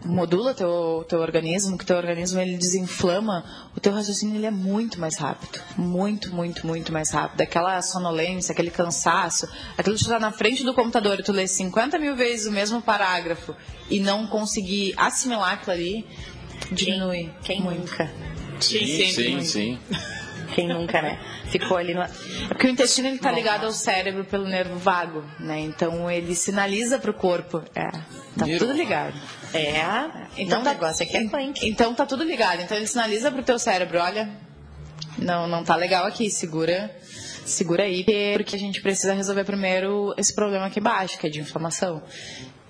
modula teu teu organismo, que teu organismo ele desinflama, o teu raciocínio ele é muito mais rápido, muito, muito, muito mais rápido. Aquela sonolência, aquele cansaço, aquilo de tu estar na frente do computador e tu ler 50 mil vezes o mesmo parágrafo e não conseguir assimilar aquilo ali, diminui. Quem nunca? Sim, sim, sim. Quem nunca, né? Ficou ali no. É porque o intestino ele tá ligado ao cérebro pelo nervo vago, né? Então ele sinaliza pro corpo. É, tá tudo ligado. É, Então não, tá, o negócio aqui é punk. Então tá tudo ligado. Então ele sinaliza pro teu cérebro, olha, não, não tá legal aqui, segura, segura aí, porque a gente precisa resolver primeiro esse problema aqui embaixo, que é de inflamação.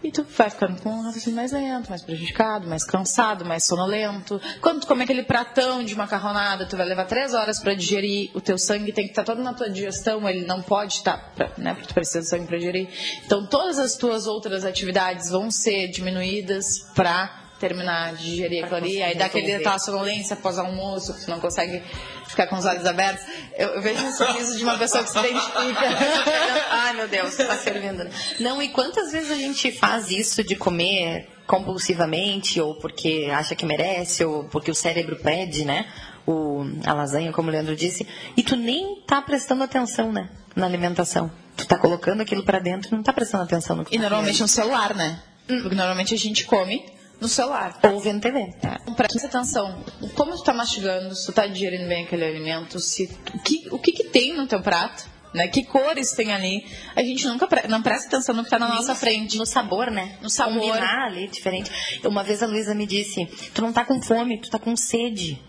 E tu vai ficando com um raciocínio mais lento, mais prejudicado, mais cansado, mais sonolento. Quando tu come aquele pratão de macarronada, tu vai levar três horas para digerir. O teu sangue tem que estar todo na tua digestão, ele não pode estar, né? Porque tu precisa de sangue para digerir. Então todas as tuas outras atividades vão ser diminuídas para terminar de digerir aquilo ali, aí dá aquele aquela sonolência após almoço, que tu não consegue ficar com os olhos abertos. Eu, eu vejo um sorriso de uma pessoa que se identifica. Ai, meu Deus, tá servindo. Não, e quantas vezes a gente faz isso de comer compulsivamente, ou porque acha que merece, ou porque o cérebro pede, né? O, a lasanha, como o Leandro disse, e tu nem tá prestando atenção, né? Na alimentação. Tu tá colocando aquilo pra dentro e não tá prestando atenção no que E tá normalmente no celular, né? Porque normalmente a gente come no celular. Ou vendo TV. É. Presta atenção. Como tu tá mastigando, se tu tá digerindo bem aquele alimento, se, o, que, o que que tem no teu prato, né? Que cores tem ali. A gente nunca pre- não presta atenção no que tá na nossa frente. No sabor, né? No sabor. Combinar ali, diferente. Uma vez a Luísa me disse, tu não tá com fome, tu tá com sede.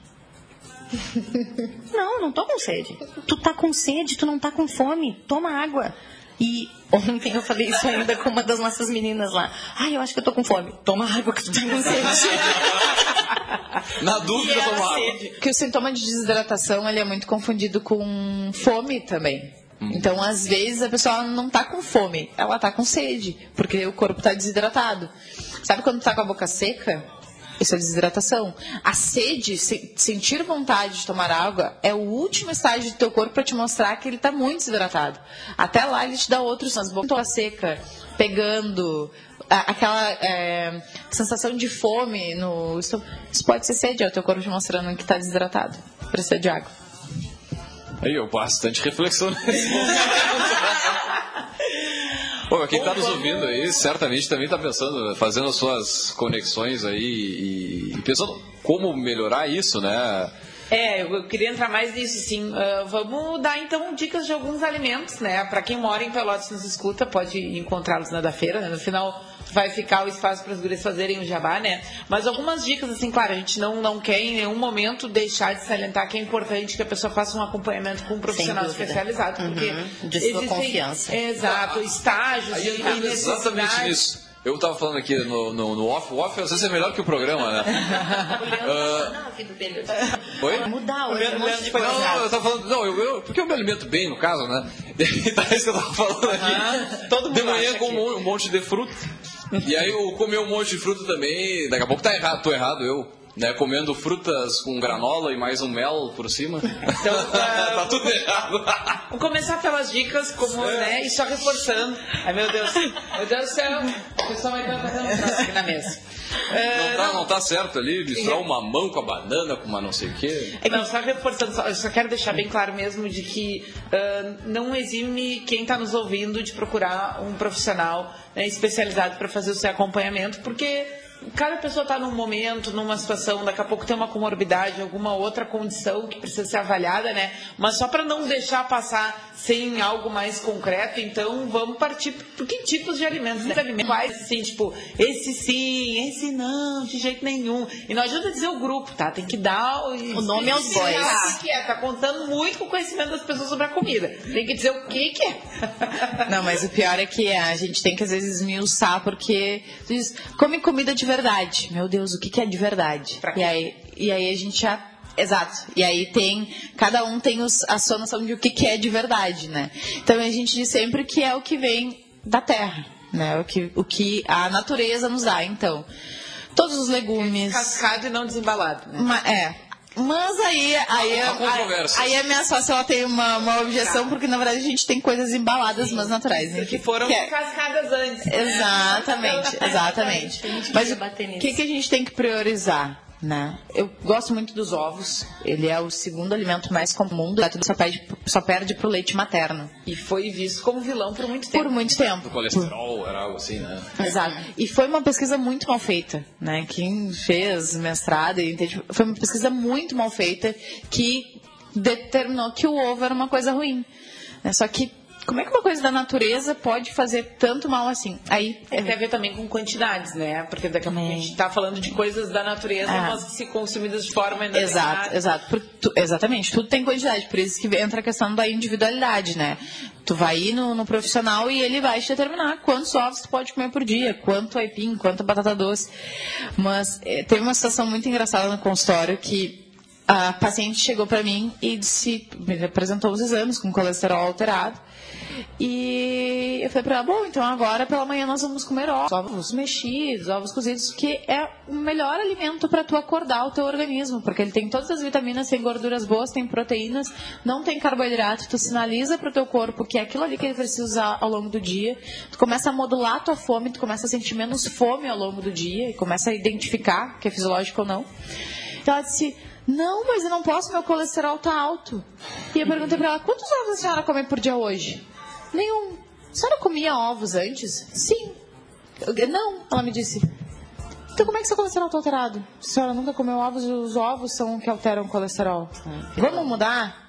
Não, não tô com sede. Tu tá com sede, tu não tá com fome. Toma água. E ontem eu falei isso ainda com uma das nossas meninas lá. Ai, eu acho que eu tô com fome. Toma água que tu tá com sede. Na dúvida, toma água. Porque o sintoma de desidratação ele é muito confundido com fome também. Então, às vezes, a pessoa não tá com fome, ela tá com sede, porque o corpo tá desidratado. Sabe quando tá com a boca seca? Isso é desidratação. A sede, se- sentir vontade de tomar água, é o último estágio do teu corpo para te mostrar que ele está muito desidratado. Até lá ele te dá outros sinais. Boca seca, pegando, aquela é, sensação de fome no isso, isso pode ser sede, é o teu corpo te mostrando que está desidratado. Precisa de água. Aí, eu bastante reflexão nesse momento. Pô, quem tá nos ouvindo aí, certamente também tá pensando, fazendo as suas conexões aí e, e pensando como melhorar isso, né? É, eu queria entrar mais nisso, sim. Ah, vamos dar então dicas de alguns alimentos, né? Para quem mora em Pelotas e nos escuta, pode encontrá-los na da feira, né? No final vai ficar o espaço para as gurias fazerem o jabá, né? Mas algumas dicas, assim, claro, a gente não, não quer em nenhum momento deixar de salientar que é importante que a pessoa faça um acompanhamento com um profissional especializado, porque Uhum, de sua confiança. Exato, estágios Aí e, entendo exatamente nisso. Eu tava falando aqui no, no, no off, o off às vezes é melhor que o programa, né? Dele. Oi? Mudar monte de Não, não, eu tava falando, não, eu, eu- porque eu me alimento bem, no caso, né? Então é isso que eu tava falando aqui. todo mundo de manhã com um monte de fruta. E aí eu comer um monte de fruta também, daqui a pouco tá errado, tô errado eu. Né, comendo frutas com granola e mais um mel por cima. Então, tá tudo errado. Vamos começar pelas dicas, como, né? E só reforçando. Ai, meu Deus. Meu Deus do céu. O pessoal vai estar fazendo um aqui na mesa. Não tá, não tá certo ali, misturar uma mão com a banana, com uma não sei o quê. Não, só reforçando, só, eu só quero deixar bem claro mesmo de que ah, não exime quem está nos ouvindo de procurar um profissional né, especializado para fazer o seu acompanhamento, porque cada pessoa está num momento, numa situação, daqui a pouco tem uma comorbidade, alguma outra condição que precisa ser avaliada, né? Mas só para não deixar passar sem algo mais concreto, então vamos partir por que tipos de alimentos, né? alimentos quais assim, tipo, esse sim, esse não, de jeito nenhum. E não adianta dizer o grupo, tá? Tem que dar O nome aos bois. O que é? Tá contando muito com o conhecimento das pessoas sobre a comida. Tem que dizer o que que é. Não, mas o pior é que a gente tem que às vezes esmiuçar, porque tu diz, come comida de verdade. Meu Deus, o que, que é de verdade? E aí, e aí a gente já. Exato. E aí tem. Cada um tem os- a sua noção de o que, que é de verdade, né? Então a gente diz sempre que é o que vem da terra, né? O que, o que a natureza nos dá. Então, todos os legumes. Cascado e não desembalado, né? Ma- é. Mas aí, aí, Há controvérsias. aí a minha sócia ela tem uma, uma objeção, porque na verdade a gente tem coisas embaladas, mas naturais. né? Que foram Que é- cascadas antes. Exatamente, exatamente. Mas o que, que a gente tem que priorizar? Né? Eu gosto muito dos ovos. Ele é o segundo alimento mais comum. do Tudo só perde, só perde pro leite materno. E foi visto como vilão por muito tempo. Por muito tempo. Do colesterol, era algo assim, né? Exato. E foi uma pesquisa muito mal feita, né? Quem fez mestrado e entende, foi uma pesquisa muito mal feita que determinou que o ovo era uma coisa ruim. né? Só que como é que uma coisa da natureza pode fazer tanto mal assim? Aí É, tem a ver também com quantidades, né? Porque daqui a pouco a gente tá falando de coisas da natureza, É. mas que se consumidas de forma Exato, exato. Por- tu- exatamente, tudo tem quantidade, por isso que entra a questão da individualidade, né? Tu vai ir no, no profissional e ele vai te determinar quantos ovos tu pode comer por dia, quanto aipim, quanto batata doce. Mas eh, teve uma situação muito engraçada no consultório que a paciente chegou para mim e disse, me apresentou os exames com colesterol alterado. E eu falei pra ela, bom, então agora pela manhã nós vamos comer ovos, ovos mexidos, ovos cozidos, que é o melhor alimento para tu acordar o teu organismo, porque ele tem todas as vitaminas, tem gorduras boas, tem proteínas, não tem carboidrato, tu sinaliza pro teu corpo que é aquilo ali que ele precisa usar ao longo do dia, tu começa a modular a tua fome, tu começa a sentir menos fome ao longo do dia e começa a identificar que é fisiológico ou não. Então ela disse, não, mas eu não posso, meu colesterol tá alto. E eu perguntei pra ela, quantos ovos a senhora come por dia hoje? Nenhum. A senhora comia ovos antes? Sim. Eu- Não, ela me disse. Então como é que seu colesterol tá alterado? A senhora nunca comeu ovos e os ovos são o que alteram o colesterol. Vamos mudar?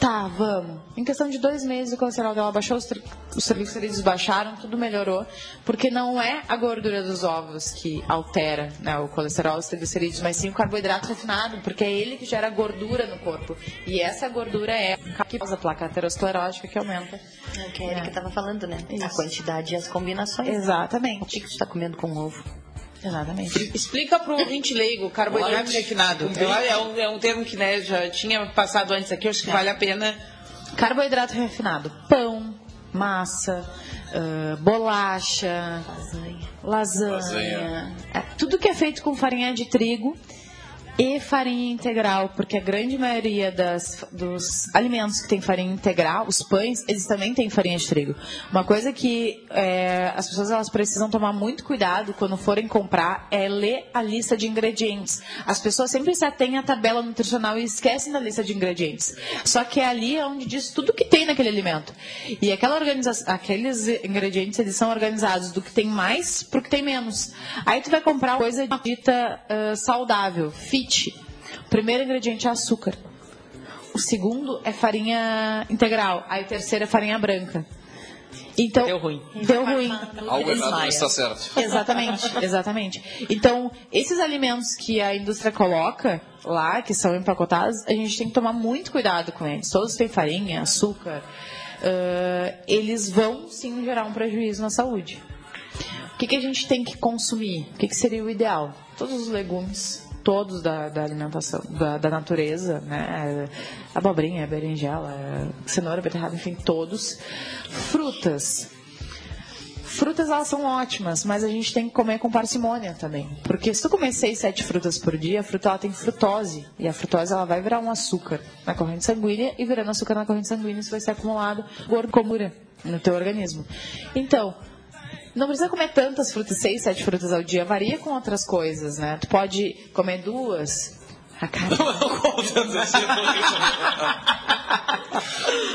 Tá, vamos. Em questão de dois meses, o colesterol dela baixou, os, tri- os triglicéridos baixaram, tudo melhorou, porque não é a gordura dos ovos que altera né, o colesterol, os triglicerídeos, mas sim o carboidrato refinado, porque é ele que gera gordura no corpo. E essa gordura é a que causa a placa aterosclerótica que aumenta. É o que a Erika estava falando, né? A quantidade e as combinações. Exatamente. O que, tu está comendo com ovo? Exatamente. Explica para o ouvinte leigo, carboidrato refinado. É um, é um termo que né, já tinha passado antes aqui, acho que vale a pena. Carboidrato refinado: pão, massa, ah, bolacha, lasanha. Lasanha. É, tudo que é feito com farinha de trigo e farinha integral, porque a grande maioria das, dos alimentos que tem farinha integral, os pães, eles também têm farinha de trigo. Uma coisa que é, as pessoas elas precisam tomar muito cuidado quando forem comprar é ler a lista de ingredientes. As pessoas sempre se atêm à tabela nutricional e esquecem da lista de ingredientes. Só que é ali onde diz tudo que tem naquele alimento. E aquela aqueles ingredientes eles são organizados do que tem mais para o que tem menos. Aí tu vai comprar coisa dita ah, saudável, fit. O primeiro ingrediente é açúcar. O segundo é farinha integral. Aí o terceiro é farinha branca. Então, Deu ruim. Deu ruim. Algo errado não está certo. Exatamente, exatamente. Então, esses alimentos que a indústria coloca lá, que são empacotados, a gente tem que tomar muito cuidado com eles. Todos têm farinha, açúcar. ãh, eles vão sim gerar um prejuízo na saúde. O que, que a gente tem que consumir? O que, que seria o ideal? Todos os legumes, todos da, da alimentação, da, da natureza, né? Abobrinha, berinjela, cenoura, beterraba, enfim, todos. Frutas. Frutas elas são ótimas, mas a gente tem que comer com parcimônia também. Porque se tu comer 6, 7 frutas por dia, a fruta ela tem frutose. E a frutose ela vai virar um açúcar na corrente sanguínea e virando açúcar na corrente sanguínea, isso vai ser acumulado gordura no teu organismo. Então, não precisa comer tantas frutas, 6, 7 frutas ao dia, varia com outras coisas, né? Tu pode comer duas. A cara.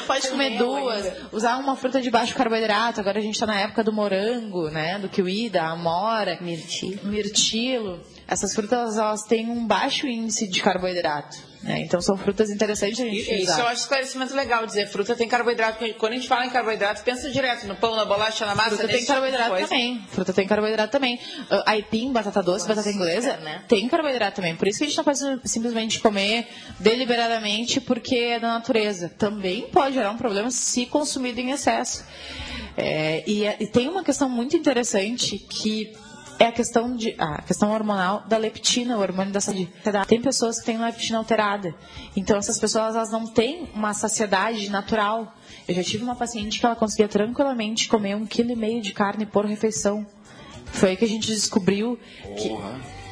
Pode comer duas, usar uma fruta de baixo carboidrato. Agora a gente está na época do morango, né? Do kiwi, da amora, mirtilo. mirtilo. Essas frutas elas têm um baixo índice de carboidrato. Né? Então são frutas interessantes a gente Isso usar. eu acho esclarecimento legal dizer. Fruta tem carboidrato. porque Quando a gente fala em carboidrato, pensa direto no pão, na bolacha, na massa. Fruta tem tipo carboidrato coisa. também. Fruta tem carboidrato também. Uh, aipim, batata doce, batata inglesa, tem carboidrato também. Por isso que a gente não pode simplesmente comer deliberadamente porque é da natureza. Também pode gerar um problema se consumido em excesso. É, e, e tem uma questão muito interessante que é a questão, de, a questão hormonal da leptina, o hormônio da saúde. Tem pessoas que têm leptina alterada. Então, essas pessoas elas não têm uma saciedade natural. Eu já tive uma paciente que ela conseguia tranquilamente comer um quilo e meio de carne por refeição. Foi aí que a gente descobriu que,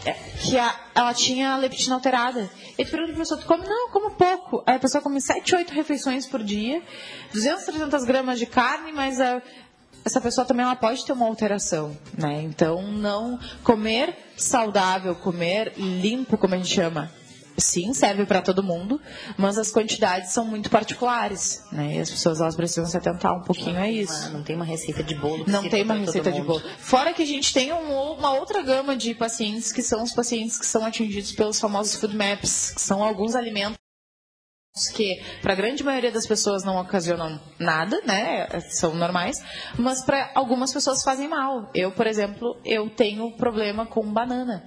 é, que a- ela tinha a leptina alterada. E tu pergunta pra pessoa, tu come? Não, eu como pouco. Aí a pessoa come 7, 8 refeições por dia, 200, 300 gramas de carne, mas a, essa pessoa também ela pode ter uma alteração, né? Então, não comer saudável, comer limpo, como a gente chama, sim, serve para todo mundo, mas as quantidades são muito particulares, né? E as pessoas elas precisam se atentar um pouquinho a isso. Não tem uma receita de bolo. Não tem uma receita de bolo. Fora que a gente tem um- uma outra gama de pacientes que são os pacientes que são atingidos pelos famosos food maps, que são alguns alimentos que para a grande maioria das pessoas não ocasionam nada, né? São normais, mas para algumas pessoas fazem mal. Eu, por exemplo, eu tenho problema com banana.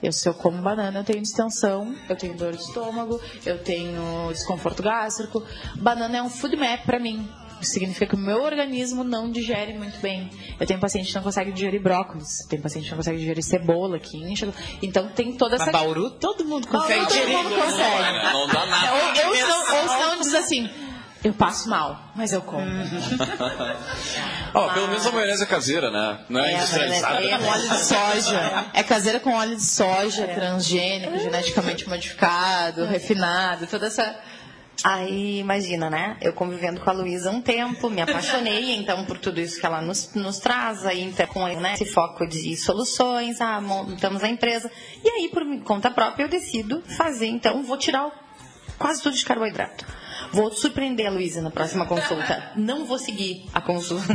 Eu, se eu como banana, eu tenho distensão, eu tenho dor de estômago, eu tenho desconforto gástrico. Banana é um food map para mim. Significa que o meu organismo não digere muito bem. Eu tenho paciente que não consegue digerir brócolis, tem paciente que não consegue digerir cebola, que incha. Então tem toda essa. Mas Bauru, todo mundo Não, consegue não, todo digerir. mundo consegue. Não dá nada. Ou, eu, senão, ou senão diz assim, eu passo mal, mas eu como. Ó, pelo menos a maionese é caseira, né? Não é, industrializada. É com óleo de soja. É caseira com óleo de soja, transgênico, geneticamente modificado, refinado, toda essa. Aí, imagina, né? Eu convivendo com a Luísa um tempo, me apaixonei, então, por tudo isso que ela nos, nos traz, aí, então, com né, esse foco de soluções, ah, montamos a empresa. E aí, por conta própria, eu decido fazer, então, vou tirar o- quase tudo de carboidrato. Vou surpreender a Luísa na próxima consulta. Não vou seguir a consulta.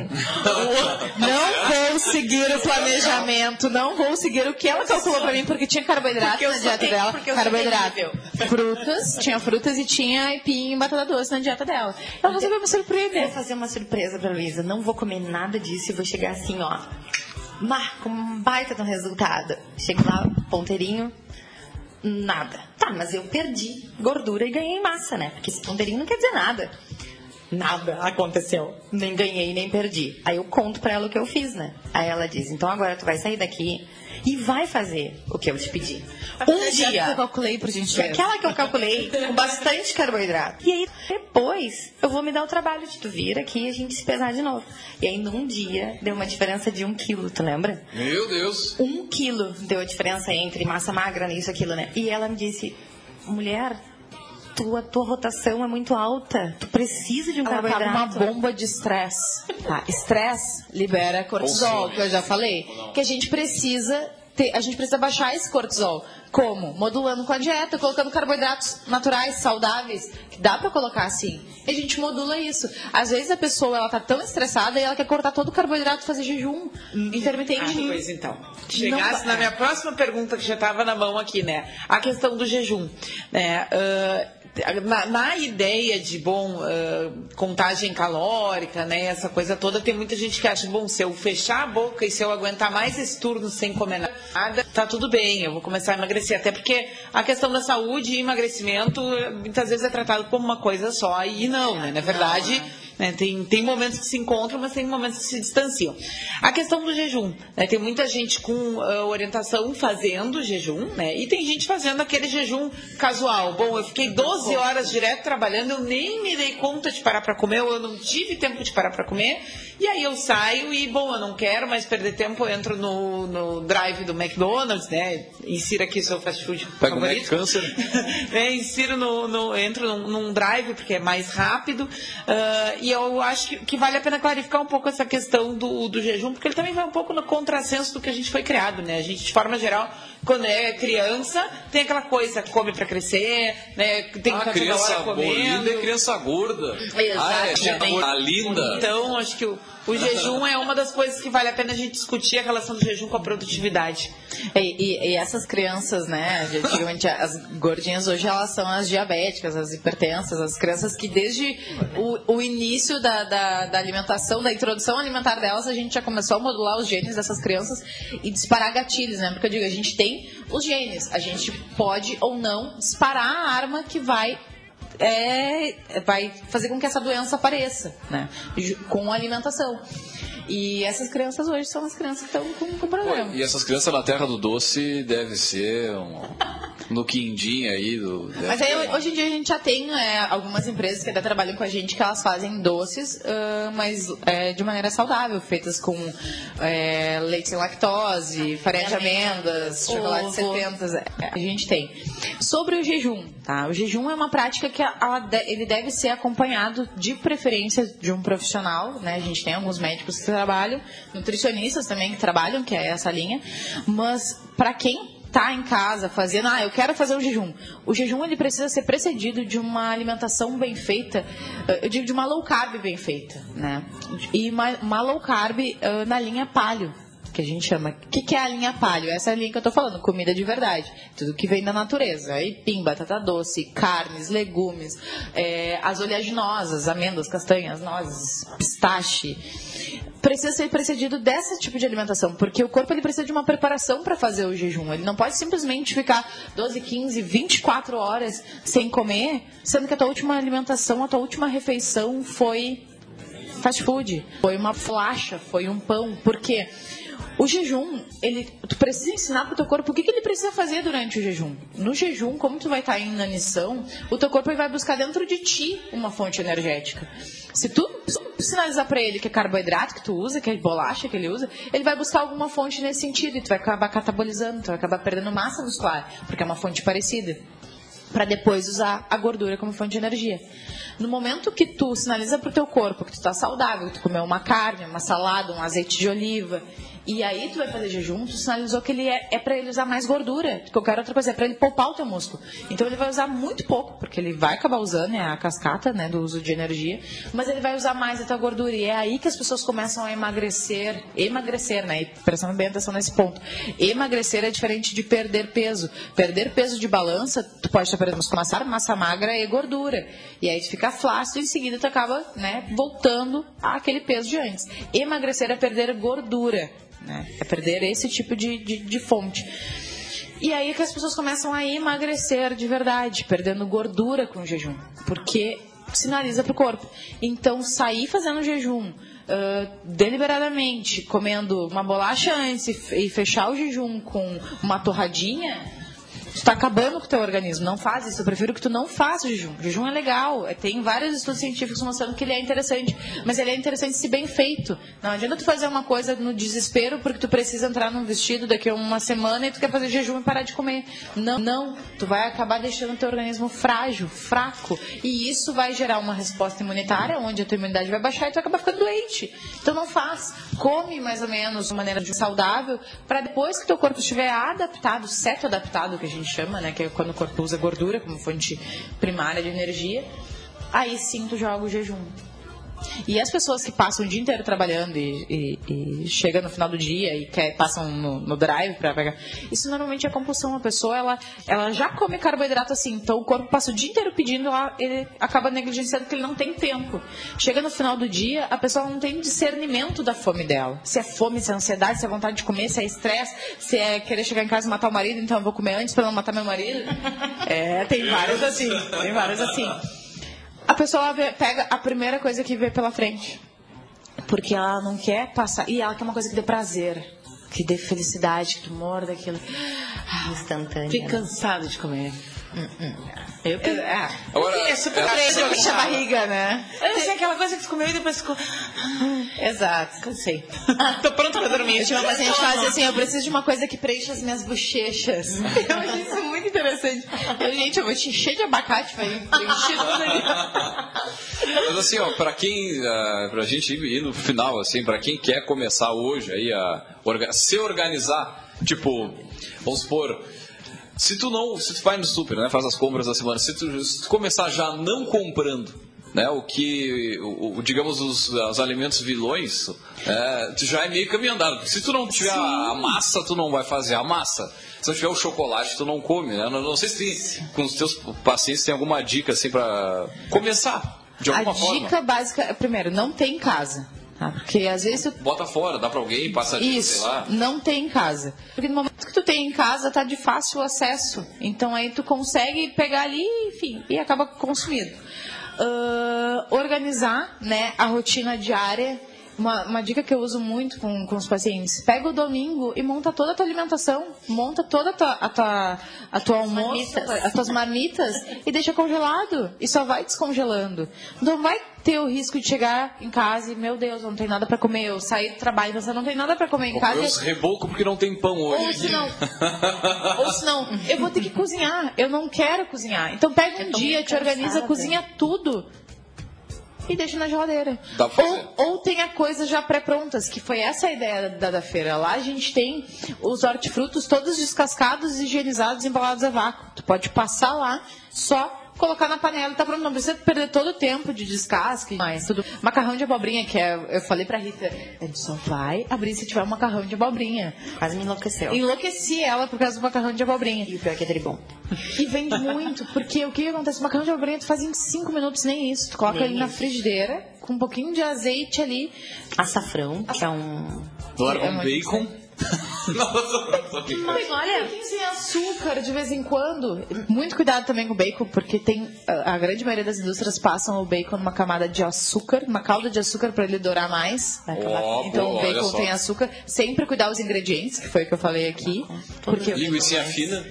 Não vou seguir o planejamento, não vou seguir o que ela calculou pra mim, porque tinha carboidrato Porque na dieta dela. Carboidrato. Frutas, tinha frutas e tinha aipim e batata doce na dieta dela. Ela resolveu me surpreender. Vou fazer uma surpresa pra Luísa. Não vou comer nada disso e vou chegar assim, ó. Mar, com um baita de um resultado. Chego lá, ponteirinho, nada. Tá, mas eu perdi gordura e ganhei massa, né? Porque esse ponteirinho não quer dizer nada. Nada aconteceu. Nem ganhei, nem perdi. Aí eu conto pra ela o que eu fiz, né? Aí ela diz, então agora tu vai sair daqui e vai fazer o que eu te pedi. Um A dieta que eu dia. calculei por gentileza. Aquela que eu calculei com bastante carboidrato. E aí, depois, eu vou me dar o trabalho de tu vir aqui e a gente se pesar de novo. E aí, num dia, deu uma diferença de um quilo, tu lembra? Meu Deus. Um quilo deu a diferença entre massa magra nisso, aquilo, né? E ela me disse, mulher, tua, tua rotação é muito alta. Tu precisa de um Ela carboidrato. uma bomba de estresse. Tá, estresse libera cortisol, que eu já falei. Que a gente precisa ter, a gente precisa baixar esse cortisol. Como? Modulando com a dieta, colocando carboidratos naturais, saudáveis, que dá pra colocar assim. E a gente modula isso. Às vezes a pessoa ela tá tão estressada e ela quer cortar todo o carboidrato e fazer jejum intermitente. Ah, pois então. Não Chegasse dá. na minha próxima pergunta, que já estava na mão aqui, né? A questão do jejum. Né? Ah, na, na ideia de, bom, ah, contagem calórica, né? Essa coisa toda, tem muita gente que acha, bom, se eu fechar a boca e se eu aguentar mais esse turno sem comer nada, tá tudo bem, eu vou começar a emagrecer. Até porque a questão da saúde e emagrecimento eh, muitas vezes é tratado como uma coisa só e não, né? Na verdade. né, tem, tem momentos que se encontram, mas tem momentos que se distanciam. A questão do jejum. né, tem muita gente com ah, orientação fazendo jejum, né? E tem gente fazendo aquele jejum casual. Bom, eu fiquei 12 horas direto trabalhando, eu nem me dei conta de parar para comer, ou eu não tive tempo de parar para comer. E aí eu saio e, bom, eu não quero mais perder tempo, eu entro no, no drive do McDonald's, né? Insira aqui seu fast food Pega favorito. Mac Câncer. é, insiro no, no- entro num, num drive porque é mais rápido ah, e eu acho que, que vale a pena clarificar um pouco essa questão do, do jejum porque ele também vai um pouco no contrassenso do que a gente foi criado, né? A gente de forma geral quando é criança tem aquela coisa come para crescer, né? Tem que A estar toda criança hora comendo. bolida é criança gorda. Exatamente. Ah, é, gente, a linda. Então, acho que o, o jejum é uma das coisas que vale a pena a gente discutir a relação do jejum com a produtividade. E, e- e essas crianças, né, antigamente as gordinhas hoje elas são as diabéticas, as hipertensas, as crianças que desde o, o início da, da, da alimentação, da introdução alimentar delas, a gente já começou a modular os genes dessas crianças e disparar gatilhos, né? Porque eu digo, a gente tem os genes, a gente pode ou não disparar a arma que vai é, vai fazer com que essa doença apareça, né? Com a alimentação. E essas crianças hoje são as crianças que estão com, com problema. E essas crianças na Terra do Doce deve ser um, no quindim aí do. Mas aí, hoje em dia a gente já tem é, algumas empresas que até trabalham com a gente que elas fazem doces, ah, mas é, de maneira saudável, feitas com é, leite sem lactose, farinha de amêndoas, chocolate Ovo. 70, é, a gente tem. Sobre o jejum, tá? O jejum é uma prática que de- ele deve ser acompanhado de preferência de um profissional, né? A gente tem alguns médicos que trabalham, nutricionistas também que trabalham, que é essa linha, mas para quem tá em casa fazendo, ah, eu quero fazer um jejum. O jejum ele precisa ser precedido de uma alimentação bem feita, eh, digo de uma low carb bem feita, né? E uma, uma low carb eh, na linha paleo, que a gente chama. O que, que é a linha paleo? Essa é a linha que eu tô falando, comida de verdade. Tudo que vem da natureza. Aipim, batata doce, carnes, legumes, eh, as oleaginosas, amêndoas, castanhas, nozes, pistache precisa ser precedido desse tipo de alimentação, porque o corpo ele precisa de uma preparação para fazer o jejum. Ele não pode simplesmente ficar 12, 15, 24 horas sem comer, sendo que a tua última alimentação, a tua última refeição foi fast food, foi uma flacha, foi um pão. Por quê? O jejum, ele, tu precisa ensinar pro teu corpo o que, que ele precisa fazer durante o jejum. No jejum, como tu vai estar em inanição, o teu corpo vai buscar dentro de ti uma fonte energética. Se tu sinalizar para ele que é carboidrato que tu usa, que é bolacha que ele usa, ele vai buscar alguma fonte nesse sentido e tu vai acabar catabolizando, tu vai acabar perdendo massa muscular, porque é uma fonte parecida para depois usar a gordura como fonte de energia. No momento que tu sinaliza para o teu corpo que tu está saudável, que tu comeu uma carne, uma salada, um azeite de oliva, e aí tu vai fazer jejum, tu sinalizou que ele é, é para ele usar mais gordura, qualquer outra coisa, é para ele poupar o teu músculo. Então ele vai usar muito pouco, porque ele vai acabar usando, é a cascata, né, do uso de energia, mas ele vai usar mais a tua gordura. E é aí que as pessoas começam a emagrecer, emagrecer, né? E prestando bem atenção nesse ponto. Emagrecer é diferente de perder peso. Perder peso de balança, tu pode estar perdendo massa, massa magra e gordura. E aí tu fica flácido e em seguida tu acaba, né, voltando àquele peso de antes. Emagrecer é perder gordura. Né? É perder esse tipo de, de, de fonte. E aí que as pessoas começam a emagrecer de verdade, perdendo gordura com o jejum, porque sinaliza para o corpo. Então, sair fazendo jejum uh, deliberadamente, comendo uma bolacha antes e fechar o jejum com uma torradinha, Tu está acabando com o teu organismo. Não faz isso. Eu prefiro que tu não faça jejum. O jejum é legal. É, tem vários estudos científicos mostrando que ele é interessante. Mas ele é interessante se bem feito. Não adianta tu fazer uma coisa no desespero porque tu precisa entrar num vestido daqui a uma semana e tu quer fazer jejum e parar de comer. Não, não. Tu vai acabar deixando o teu organismo frágil, fraco. E isso vai gerar uma resposta imunitária onde a tua imunidade vai baixar e tu vai acabar ficando doente. Então não faz. Come mais ou menos de maneira saudável para depois que teu corpo estiver adaptado, certo adaptado que a gente gente chama, né? Que é quando o corpo usa gordura como fonte primária de energia. Aí sim tu joga o jejum. E as pessoas que passam o dia inteiro trabalhando e, e, e chegam no final do dia e quer, passam no, no drive para pegar. Isso normalmente é compulsão. A pessoa ela, ela já come carboidrato assim, então o corpo passa o dia inteiro pedindo, ela, ele acaba negligenciando que ele não tem tempo. Chega no final do dia, a pessoa não tem discernimento da fome dela. Se é fome, se é ansiedade, se é vontade de comer, se é estresse, se é querer chegar em casa e matar o marido, então eu vou comer antes para não matar meu marido. É, tem vários assim. Tem vários assim a pessoa vê, pega a primeira coisa que vê pela frente. Porque ela não quer passar. E ela quer uma coisa que dê prazer, que dê felicidade, que tu morda aquilo. Instantâneo. Fica cansado de comer. Eu, eu, é, Agora, é super eu enche a barriga, né? Eu sei aquela coisa que tu comeu e depois ficou. Exato, cansei. Tô pronta pra dormir. Eu tinha uma paciente que fazia assim: eu preciso de uma coisa que preencha as minhas bochechas. eu achei isso muito interessante. Eu, gente, eu vou te encher de abacate, vai preencher tudo ali. Mas assim, ó, pra quem. Uh, pra gente ir no final, assim, pra quem quer começar hoje aí a orga se organizar, tipo, vamos supor se tu não, se tu vai no super, né, faz as compras da semana, se tu, se tu começar já não comprando, né, o que, o, o digamos os, os, alimentos vilões, é, tu já é meio caminho andado. Se tu não tiver Sim. a massa, tu não vai fazer a massa. Se não tiver o chocolate, tu não come, né? Não, não sei se tem, com os teus pacientes tem alguma dica assim para começar de alguma a forma. A dica básica, primeiro, não tem em casa. Tá? Porque às vezes tu... Bota fora, dá para alguém, passa Isso, sei lá. não tem em casa. Porque no momento que tu tem em casa, tá de fácil acesso. Então aí tu consegue pegar ali, enfim, e acaba consumindo. Uh, organizar né, a rotina diária uma, uma, dica que eu uso muito com, com os pacientes: pega o domingo e monta toda a tua alimentação, monta toda a tua, a tua, a tua almoço, as tuas marmitas e deixa congelado. E só vai descongelando. Não vai ter o risco de chegar em casa e, meu Deus, não tem nada para comer. Eu sair do trabalho, você não tem nada para comer em casa. Eu reboco porque não tem pão hoje. Ou se não, ou se não, eu vou ter que cozinhar. Eu não quero cozinhar. Então pega um dia, te organiza, cozinha tudo e deixa na geladeira. Ou, ou tenha coisas já pré-prontas, que foi essa a ideia da, da feira. Lá a gente tem os hortifrutos todos descascados, higienizados, embalados a vácuo. Tu pode passar lá, só colocar na panela e tá pronto. Não precisa perder todo o tempo de descasque, mas tudo. Macarrão de abobrinha, que é, eu falei pra Rita, a gente só vai abrir se tiver um macarrão de abobrinha. Quase me enlouqueceu. Enlouqueci ela por causa do macarrão de abobrinha. E o pior é que é bom. E vende muito, porque o que acontece? O macarrão de abobrinha tu faz em 5 minutos, nem isso. Tu coloca nem ele isso. na frigideira, com um pouquinho de azeite ali. Açafrão, que é um... Larga um é Muito... Mas olha, sem açúcar de vez em quando. Muito cuidado também com o bacon, porque tem a grande maioria das indústrias passam o bacon numa camada de açúcar, uma calda de açúcar para ele dourar mais. Oh, então pô, o bacon tem açúcar. Sempre cuidar os ingredientes, que foi o que eu falei aqui. Porque Linguiça fina.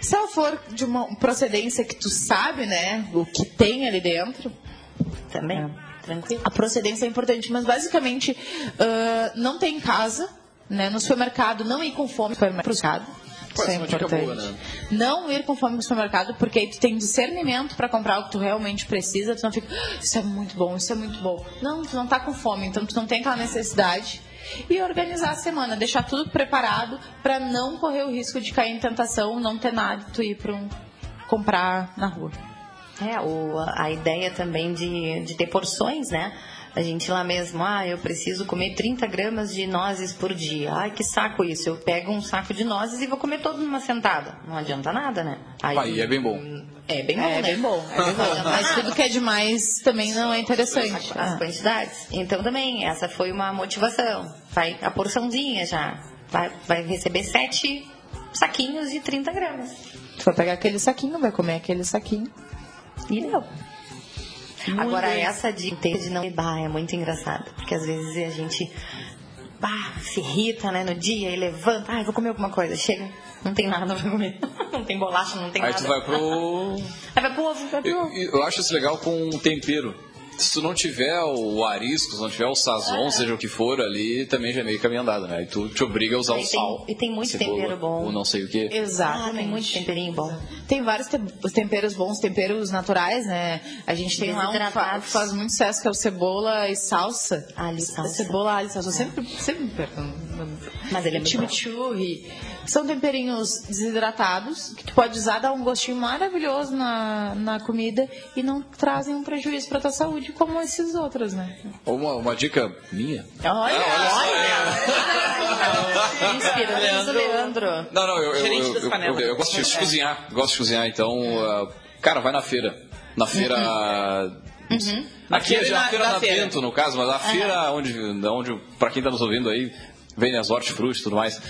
Se ela for de uma procedência que tu sabe, né, o que tem ali dentro, também. É. Tranquilo. A procedência é importante, mas basicamente uh, não tem em casa, né? No supermercado, não ir com fome para o supermercado. Isso é importante. Boa, né? Não ir com fome no supermercado, porque aí tu tem discernimento para comprar o que tu realmente precisa. Tu não fica, ah, isso é muito bom, isso é muito bom. Não, tu não tá com fome, então tu não tem aquela necessidade. e organizar a semana, deixar tudo preparado para não correr o risco de cair em tentação, não ter nada tu ir para um comprar na rua. É, o, a ideia também de, de ter porções, né? A gente lá mesmo, ah, eu preciso comer 30 gramas de nozes por dia. Ai, que saco isso. Eu pego um saco de nozes e vou comer todo numa sentada. Não adianta nada, né? Aí, Aí é bem bom. É bem bom, é, né? bem bom, é bem bom. Mas tudo que é demais também não é interessante. As ah. quantidades. Então também, essa foi uma motivação. Vai a porçãozinha já. Vai, vai receber sete saquinhos de 30 gramas. Tu vai pegar aquele saquinho, vai comer aquele saquinho. E deu. Muito Agora, bem. essa de, de não bah, é muito engraçada, porque às vezes a gente bah, se irrita né, no dia e levanta, ah, vou comer alguma coisa, chega, não tem nada pra comer, não tem bolacha, não tem Aí nada. Aí tu vai pro. Aí vai pro ovo, vai pro ovo. Eu, eu acho isso legal com tempero se tu não tiver o arisco, se não tiver o sazon, ah. seja o que for ali, também já é meio caminho andado, né? E tu te obriga a usar e o tem, sal. E tem muito cebola, tempero bom. Ou não sei o que. Exato. Ah, tem muito temperinho bom. Tem vários te temperos bons, temperos naturais, né? A gente tem lá um fa faz muito sucesso que é o cebola e salsa. Alho e salsa. Cebola, alho e salsa. Eu sempre, sempre Mas ele é muito Chimichurri. São temperinhos desidratados que tu pode usar, dar um gostinho maravilhoso na, na comida e não trazem um prejuízo para tua saúde como esses outros, né? Uma, uma dica minha. Olha, ah, olha! Inspira, Leandro. Leandro. Não, não, eu, eu, eu, eu, eu gosto de cozinhar, gosto de cozinhar, então, uh, cara, vai na feira. Na feira... Uhum. Aqui é já a feira na Bento, no caso, mas a feira onde, onde para quem está nos ouvindo aí, vem as hortifrutis e tudo mais.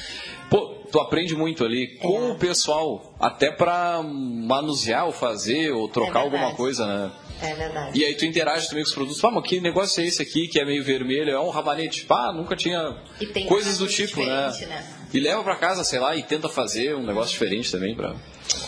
Pô, tu aprende muito ali com é. o pessoal, até para manusear ou fazer ou trocar é alguma coisa, né? É verdade. E aí tu interage também com os produtos. Ah, mas que negócio é esse aqui que é meio vermelho? É um rabanete. Pá, nunca tinha coisas do tipo, né? né? E leva para casa, sei lá, e tenta fazer um negócio diferente também para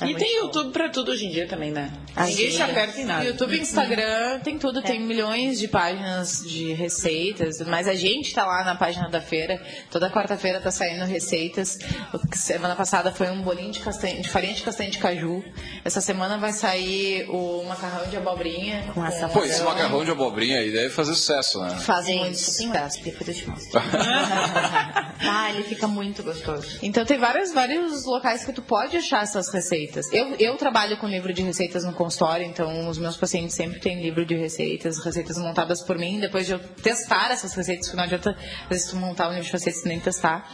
é e tem YouTube para tudo hoje em dia também, né? Ninguém se aperta em nada. YouTube, Instagram, tem tudo. É. Tem milhões de páginas de receitas. Mas a gente tá lá na página da feira. Toda quarta-feira tá saindo receitas. Semana passada foi um bolinho de, castanha, de farinha de castanha de caju. Essa semana vai sair o macarrão de abobrinha. Com essa Pô, esse macarrão de abobrinha aí deve fazer sucesso, né? Faz muito sucesso. Depois eu te mostro. ah, ele fica muito gostoso. Então tem vários, vários locais que tu pode achar essas receitas receitas. Eu, eu trabalho com livro de receitas no consultório, então os meus pacientes sempre têm livro de receitas, receitas montadas por mim, depois de eu testar essas receitas, porque não adianta às vezes tu montar um livro de receitas nem testar.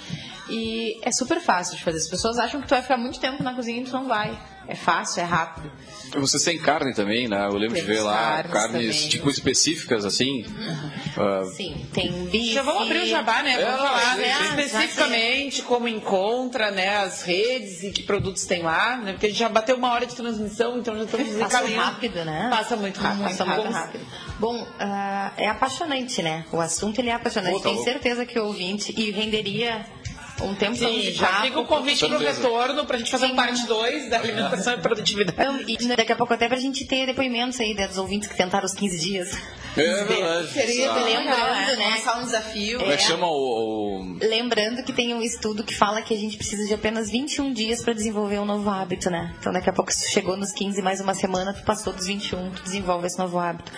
E é super fácil de fazer. As pessoas acham que tu vai ficar muito tempo na cozinha e tu não vai. É fácil, é rápido. Você tem carne também, né? Eu lembro Temos de ver lá carnes, carnes tipo específicas, assim. Uhum. Uh... Sim, tem bife. Já vamos abrir o jabá, né? Vamos é, falar né? especificamente como encontra né, as redes e que produtos tem lá, né? Porque a gente já bateu uma hora de transmissão, então já estamos Passa rápido, né? Passa muito rápido. Passa muito rápido. Bom, uh, é apaixonante, né? O assunto ele é apaixonante. Tenho certeza que o ouvinte e renderia um tempo Sim, já fica o convite para o retorno, para a gente fazer Sim. parte 2 da alimentação e produtividade. Então, e daqui a pouco até para a gente ter depoimentos aí dos ouvintes que tentaram os 15 dias. É verdade. Seria ah. lembrando, né? Começar um desafio. Como é que chama o, o, Lembrando que tem um estudo que fala que a gente precisa de apenas 21 dias para desenvolver um novo hábito, né? Então daqui a pouco se chegou nos 15 mais uma semana, tu passou dos 21, tu desenvolve esse novo hábito.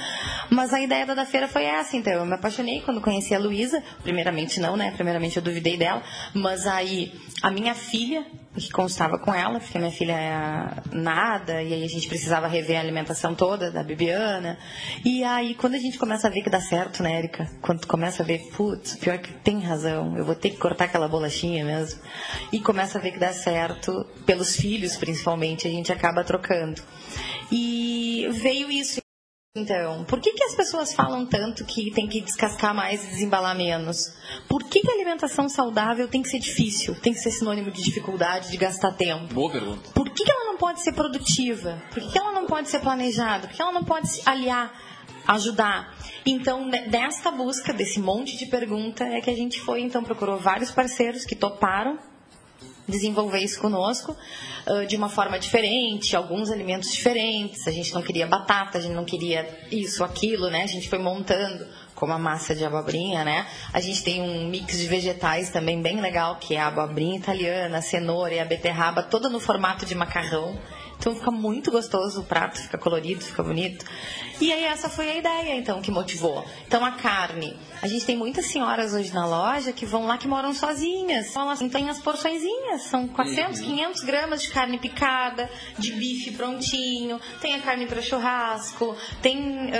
Mas a ideia da feira foi essa, então. Eu me apaixonei quando conheci a Luísa. Primeiramente não, né? Primeiramente eu duvidei dela. Mas aí a minha filha, que constava com ela, porque minha filha é nada, e aí a gente precisava rever a alimentação toda da Bibiana. E aí, quando a gente começa a ver que dá certo, né, Erika? Quando tu começa a ver, putz, pior que tem razão, eu vou ter que cortar aquela bolachinha mesmo. E começa a ver que dá certo, pelos filhos principalmente, a gente acaba trocando. E veio isso. Então, por que, que as pessoas falam tanto que tem que descascar mais e desembalar menos? Por que, que a alimentação saudável tem que ser difícil? Tem que ser sinônimo de dificuldade, de gastar tempo? Boa pergunta. Por que, que ela não pode ser produtiva? Por que, que ela não pode ser planejada? Por que ela não pode se aliar, ajudar? Então, desta busca, desse monte de pergunta, é que a gente foi, então, procurou vários parceiros que toparam desenvolver isso conosco uh, de uma forma diferente, alguns alimentos diferentes. A gente não queria batata, a gente não queria isso, aquilo, né? A gente foi montando como a massa de abobrinha, né? A gente tem um mix de vegetais também bem legal, que é a abobrinha italiana, a cenoura e a beterraba, toda no formato de macarrão. Então fica muito gostoso o prato, fica colorido, fica bonito. E aí essa foi a ideia, então, que motivou. Então a carne. A gente tem muitas senhoras hoje na loja que vão lá que moram sozinhas. Então elas têm as porçõezinhas. São 400, Uhum. 500 gramas de carne picada, de bife prontinho. Tem a carne para churrasco. Tem...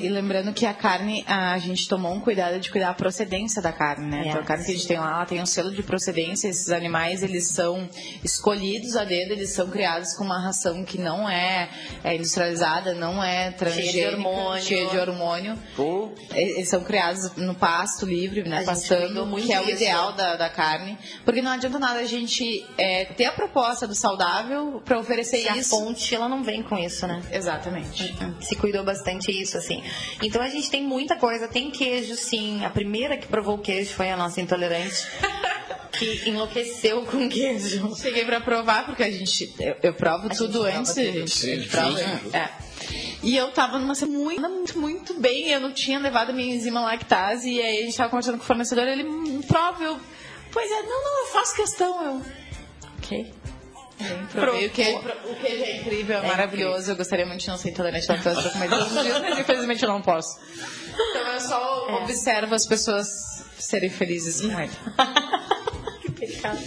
E lembrando que a carne, a gente tomou um cuidado de cuidar a procedência da carne, né? Então, a carne que a gente tem lá, ela tem um selo de procedência. Esses animais, eles são escolhidos a dedo, eles são criados com uma ração que não é, é industrializada, não é transgênica, hormônio. cheia de hormônio. Pô, Eles são criados no pasto livre, né? A Pastando, que é o ideal da, da carne. Porque não adianta nada a gente é, ter a proposta do saudável para oferecer se a isso. fonte, ela não vem com isso, né? Exatamente. Se cuidou bastante isso, assim. Então a gente tem muita coisa. Tem queijo, sim. A primeira que provou o queijo foi a nossa intolerante. que enlouqueceu com queijo. Cheguei pra provar, porque a gente. Eu, eu provo A tudo antes. prova a gente, prova, é. E eu tava numa semana muito, muito, muito bem. Eu não tinha levado a minha enzima lactase. E aí a gente tava conversando com o fornecedor. Ele "Hum, prova. Eu, pois é, não, não, eu faço questão. Eu. Ok. Provei o queijo, o queijo é incrível, é, É maravilhoso. Eu gostaria muito de não ser intolerante à lactose pra comer todos os dias, mas infelizmente eu não posso. Então eu só É. observo as pessoas serem felizes com ele. que pecado.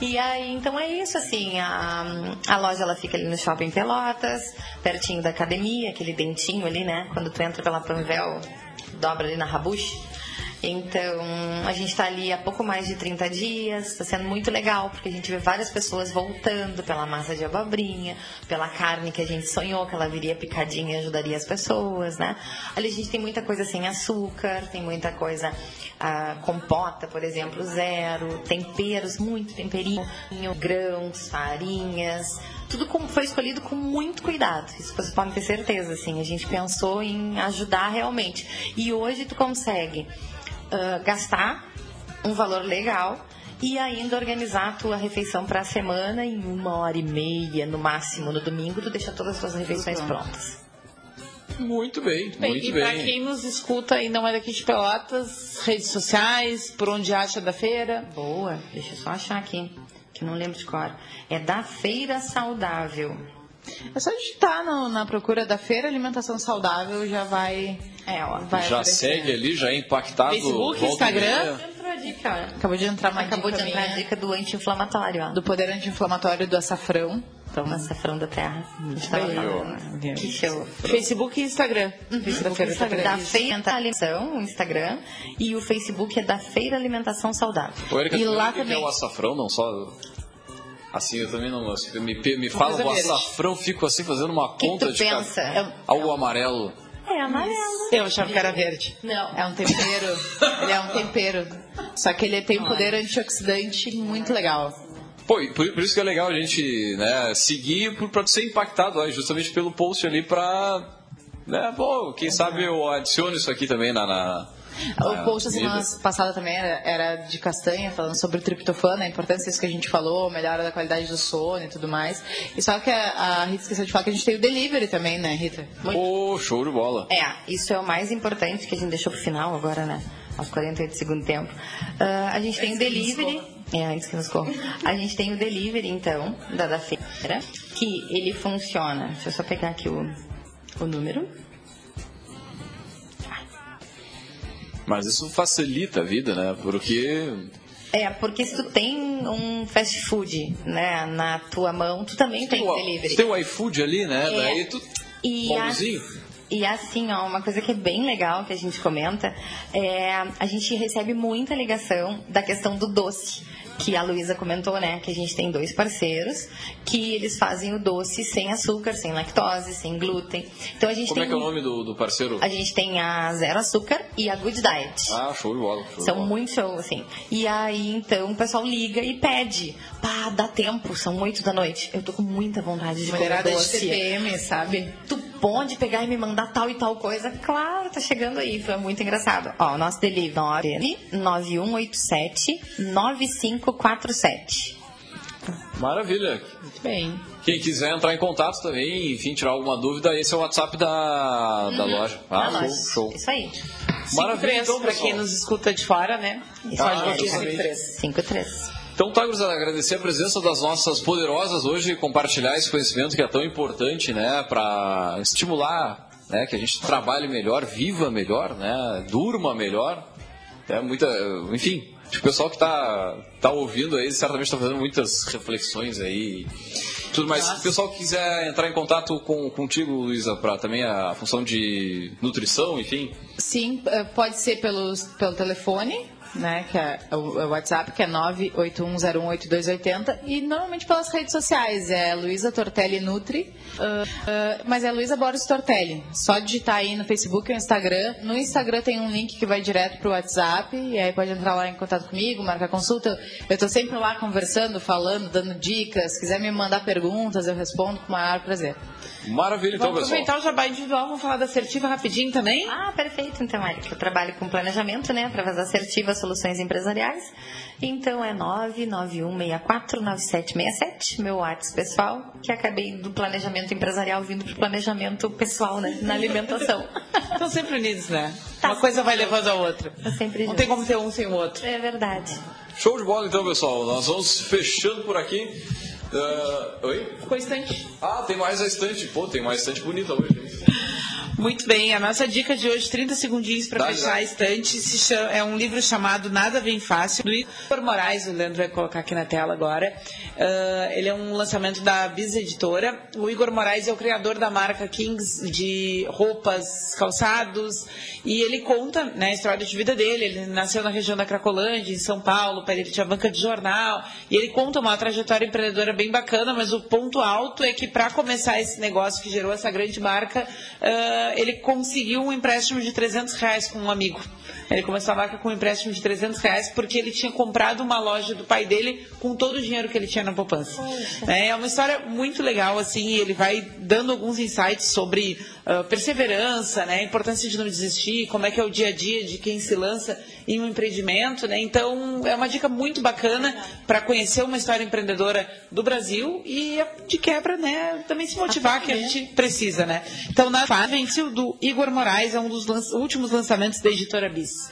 E aí, então é isso, assim, a, a loja ela fica ali no Shopping Pelotas, pertinho da academia, aquele dentinho ali, né? Quando tu entra pela Panvel, dobra ali na Rabush. Então, a gente está ali há pouco mais de 30 dias, está sendo muito legal, porque a gente vê várias pessoas voltando pela massa de abobrinha, pela carne que a gente sonhou que ela viria picadinha e ajudaria as pessoas, né? Ali a gente tem muita coisa sem açúcar, tem muita coisa, ah, compota, por exemplo, zero, temperos, muito temperinho, grãos, farinhas, tudo foi escolhido com muito cuidado. Isso vocês podem ter certeza, assim. A gente pensou em ajudar realmente. E hoje tu consegue gastar um valor legal e ainda organizar a tua refeição para a semana em uma hora e meia, no máximo, no domingo, tu deixa todas as tuas refeições prontas. muito bem, Bem, muito e para bem. quem nos escuta e não é daqui de Pelotas, redes sociais, por onde acha da feira. Boa, deixa eu só achar aqui, que não lembro de cor. É da Feira Saudável. É só digitar no- na procura da feira alimentação saudável, já vai. É, ó. vai Já aparecer. segue ali, já é impactado. Facebook, e Instagram. dica. Acabou de entrar uma Acabou dica de entrar a dica do anti-inflamatório, ó. do poder anti-inflamatório do açafrão. Então, Açafrão da terra. Né? Que show. Facebook e Instagram. da feira Instagram. Da Feira Alimentação, o Instagram, e o Facebook é da Feira Alimentação Saudável. Ô, Erika, E lá o que também- é o açafrão, não só. Assim, eu também não. assim, Me, me fala o açafrão, fico assim fazendo uma que conta tu de. ca- pensa? Algo amarelo. É amarelo. Eu achava que era verde. Não. É um tempero. ele é um tempero. Só que ele tem um poder antioxidante muito legal. Pô, e por, por isso que é legal a gente né, seguir por- pra ser impactado ó, justamente pelo post ali pra. Né, pô, quem sabe eu adiciono isso aqui também na. na O na post da vida. semana passada também era, era de castanha, falando sobre o triptofano, a importância disso que a gente falou, melhora da qualidade do sono e tudo mais. E só que a, a Rita esqueceu de falar que a gente tem o delivery também, né, Rita? Pô, show de bola. É, isso é o mais importante que a gente deixou pro final agora, né? Aos 48 do segundo tempo. Ah, a gente tem o delivery. É, antes que nos corra. A gente tem o delivery, então, da, da feira, que ele funciona. Deixa eu só pegar aqui o, o número. Mas isso facilita a vida, né? Porque. É, porque se tu tem um fast food, né, na tua mão, tu também tem o- delivery. Tem o iFood ali, né? É. Daí tu. E, a- e assim, ó, uma coisa que é bem legal que a gente comenta é a gente recebe muita ligação da questão do doce. Que a Luísa comentou, né? Que a gente tem dois parceiros que eles fazem o doce sem açúcar, sem lactose, sem glúten. Então a gente Como tem. é que é o nome do, do parceiro? A gente tem a Zero Açúcar e a Good Diet. Ah, show de bola. Show de São bola. muito show, assim. E aí, então, o pessoal liga e pede. Pá, dá tempo, são oito da noite. Eu tô com muita vontade de comer Mulherada de doce. TPM, sabe? Tu pode pegar e me mandar tal e tal coisa? Claro, tá chegando aí. Foi muito engraçado. Ó, o nosso delivery 9187 9547. Maravilha. Muito bem. Quem quiser entrar em contato também, enfim, tirar alguma dúvida, esse é o WhatsApp da, da loja. Ah, Na show, loja. show. Isso aí. Maravilha, então, para quem nos escuta de fora, né? Ah, Pode justamente. botar 53. 53. Então, tá, gurizada, agradecer a presença das nossas poderosas hoje, compartilhar esse conhecimento que é tão importante, né, para estimular, né, que a gente trabalhe melhor, viva melhor, né, durma melhor, é muita, enfim, o pessoal que está tá ouvindo aí certamente está fazendo muitas reflexões aí. Tudo mais. Se o pessoal quiser entrar em contato com, contigo, Luísa, para também a função de nutrição, enfim. Sim, eh, pode ser pelos, pelo telefone, né, que é o, WhatsApp, que é 981018280, e normalmente pelas redes sociais, é Luísa Tortelli Nutri, uh, uh, mas é Luísa Boris Tortelli. Só digitar aí no Facebook ou no Instagram. No Instagram tem um link que vai direto pro WhatsApp, e aí pode entrar lá em contato comigo, marcar consulta. Eu estou sempre lá conversando, falando, dando dicas. Se quiser me mandar perguntas, eu respondo com o maior prazer. Maravilha, então, Vamos pessoal. aproveitar o jabá individual, vamos falar da assertiva rapidinho também? Ah, perfeito, então, Erika. Eu trabalho com planejamento, né, através da assertiva Soluções Empresariais. Então é 991649767, meu WhatsApp pessoal, que acabei do planejamento empresarial vindo para o planejamento pessoal, né, na alimentação. Estão sempre unidos, né? Tá Uma coisa vai levando a outra. Tá sempre Não tem como ter um sem o outro. É verdade. Show de bola então, pessoal. Nós vamos fechando por aqui. Uh, oi? Ficou estante. Ah, tem mais a estante. Pô, tem mais estante bonita hoje. Muito bem, a nossa dica de hoje, 30 segundinhos para fechar a estante, chama, é um livro chamado Nada Vem Fácil, do Igor Moraes, o Leandro vai colocar aqui na tela agora. Uh, ele é um lançamento da Bis Editora. O Igor Moraes é o criador da marca Kings de roupas, calçados, e ele conta né, a história de vida dele. Ele nasceu na região da Cracolândia, em São Paulo, dele tinha banca de jornal, e ele conta uma trajetória empreendedora bem bacana, mas o ponto alto é que para começar esse negócio que gerou essa grande marca, uh, ele conseguiu um empréstimo de 300 reais com um amigo. Ele começou a marca com um empréstimo de 300 reais porque ele tinha comprado uma loja do pai dele com todo o dinheiro que ele tinha na poupança. É, é uma história muito legal, assim, ele vai dando alguns insights sobre uh, perseverança, né, a importância de não desistir, como é que é o dia a dia de quem se lança em um empreendimento, né? Então, é uma dica muito bacana para conhecer uma história empreendedora do Brasil e de quebra, né, também se motivar que a gente precisa, né? Então, na Fávence, do Igor Moraes, é um dos lan últimos lançamentos da editora Bis.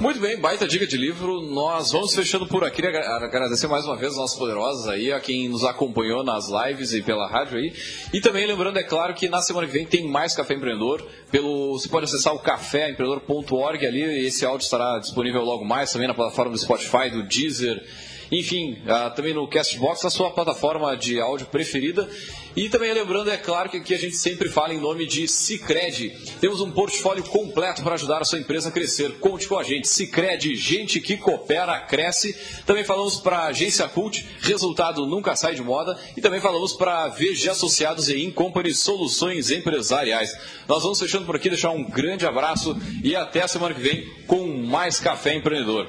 Muito bem, baita dica de livro. Nós vamos fechando por aqui. Agradecer mais uma vez aos nossos poderosos aí, a quem nos acompanhou nas lives e pela rádio aí. E também lembrando, é claro, que na semana que vem tem mais Café Empreendedor. Pelo, você pode acessar o caféempreendedor.org ali esse áudio estará disponível logo mais também na plataforma do Spotify, do Deezer enfim, uh, também no Castbox, a sua plataforma de áudio preferida. E também lembrando, é claro, que aqui a gente sempre fala em nome de Cicred. Temos um portfólio completo para ajudar a sua empresa a crescer. Conte com a gente. Cicred, gente que coopera, cresce. Também falamos para a Agência Cult, resultado nunca sai de moda. E também falamos para VG Associados e Incompany Soluções Empresariais. Nós vamos fechando por aqui, deixar um grande abraço e até a semana que vem com mais Café Empreendedor.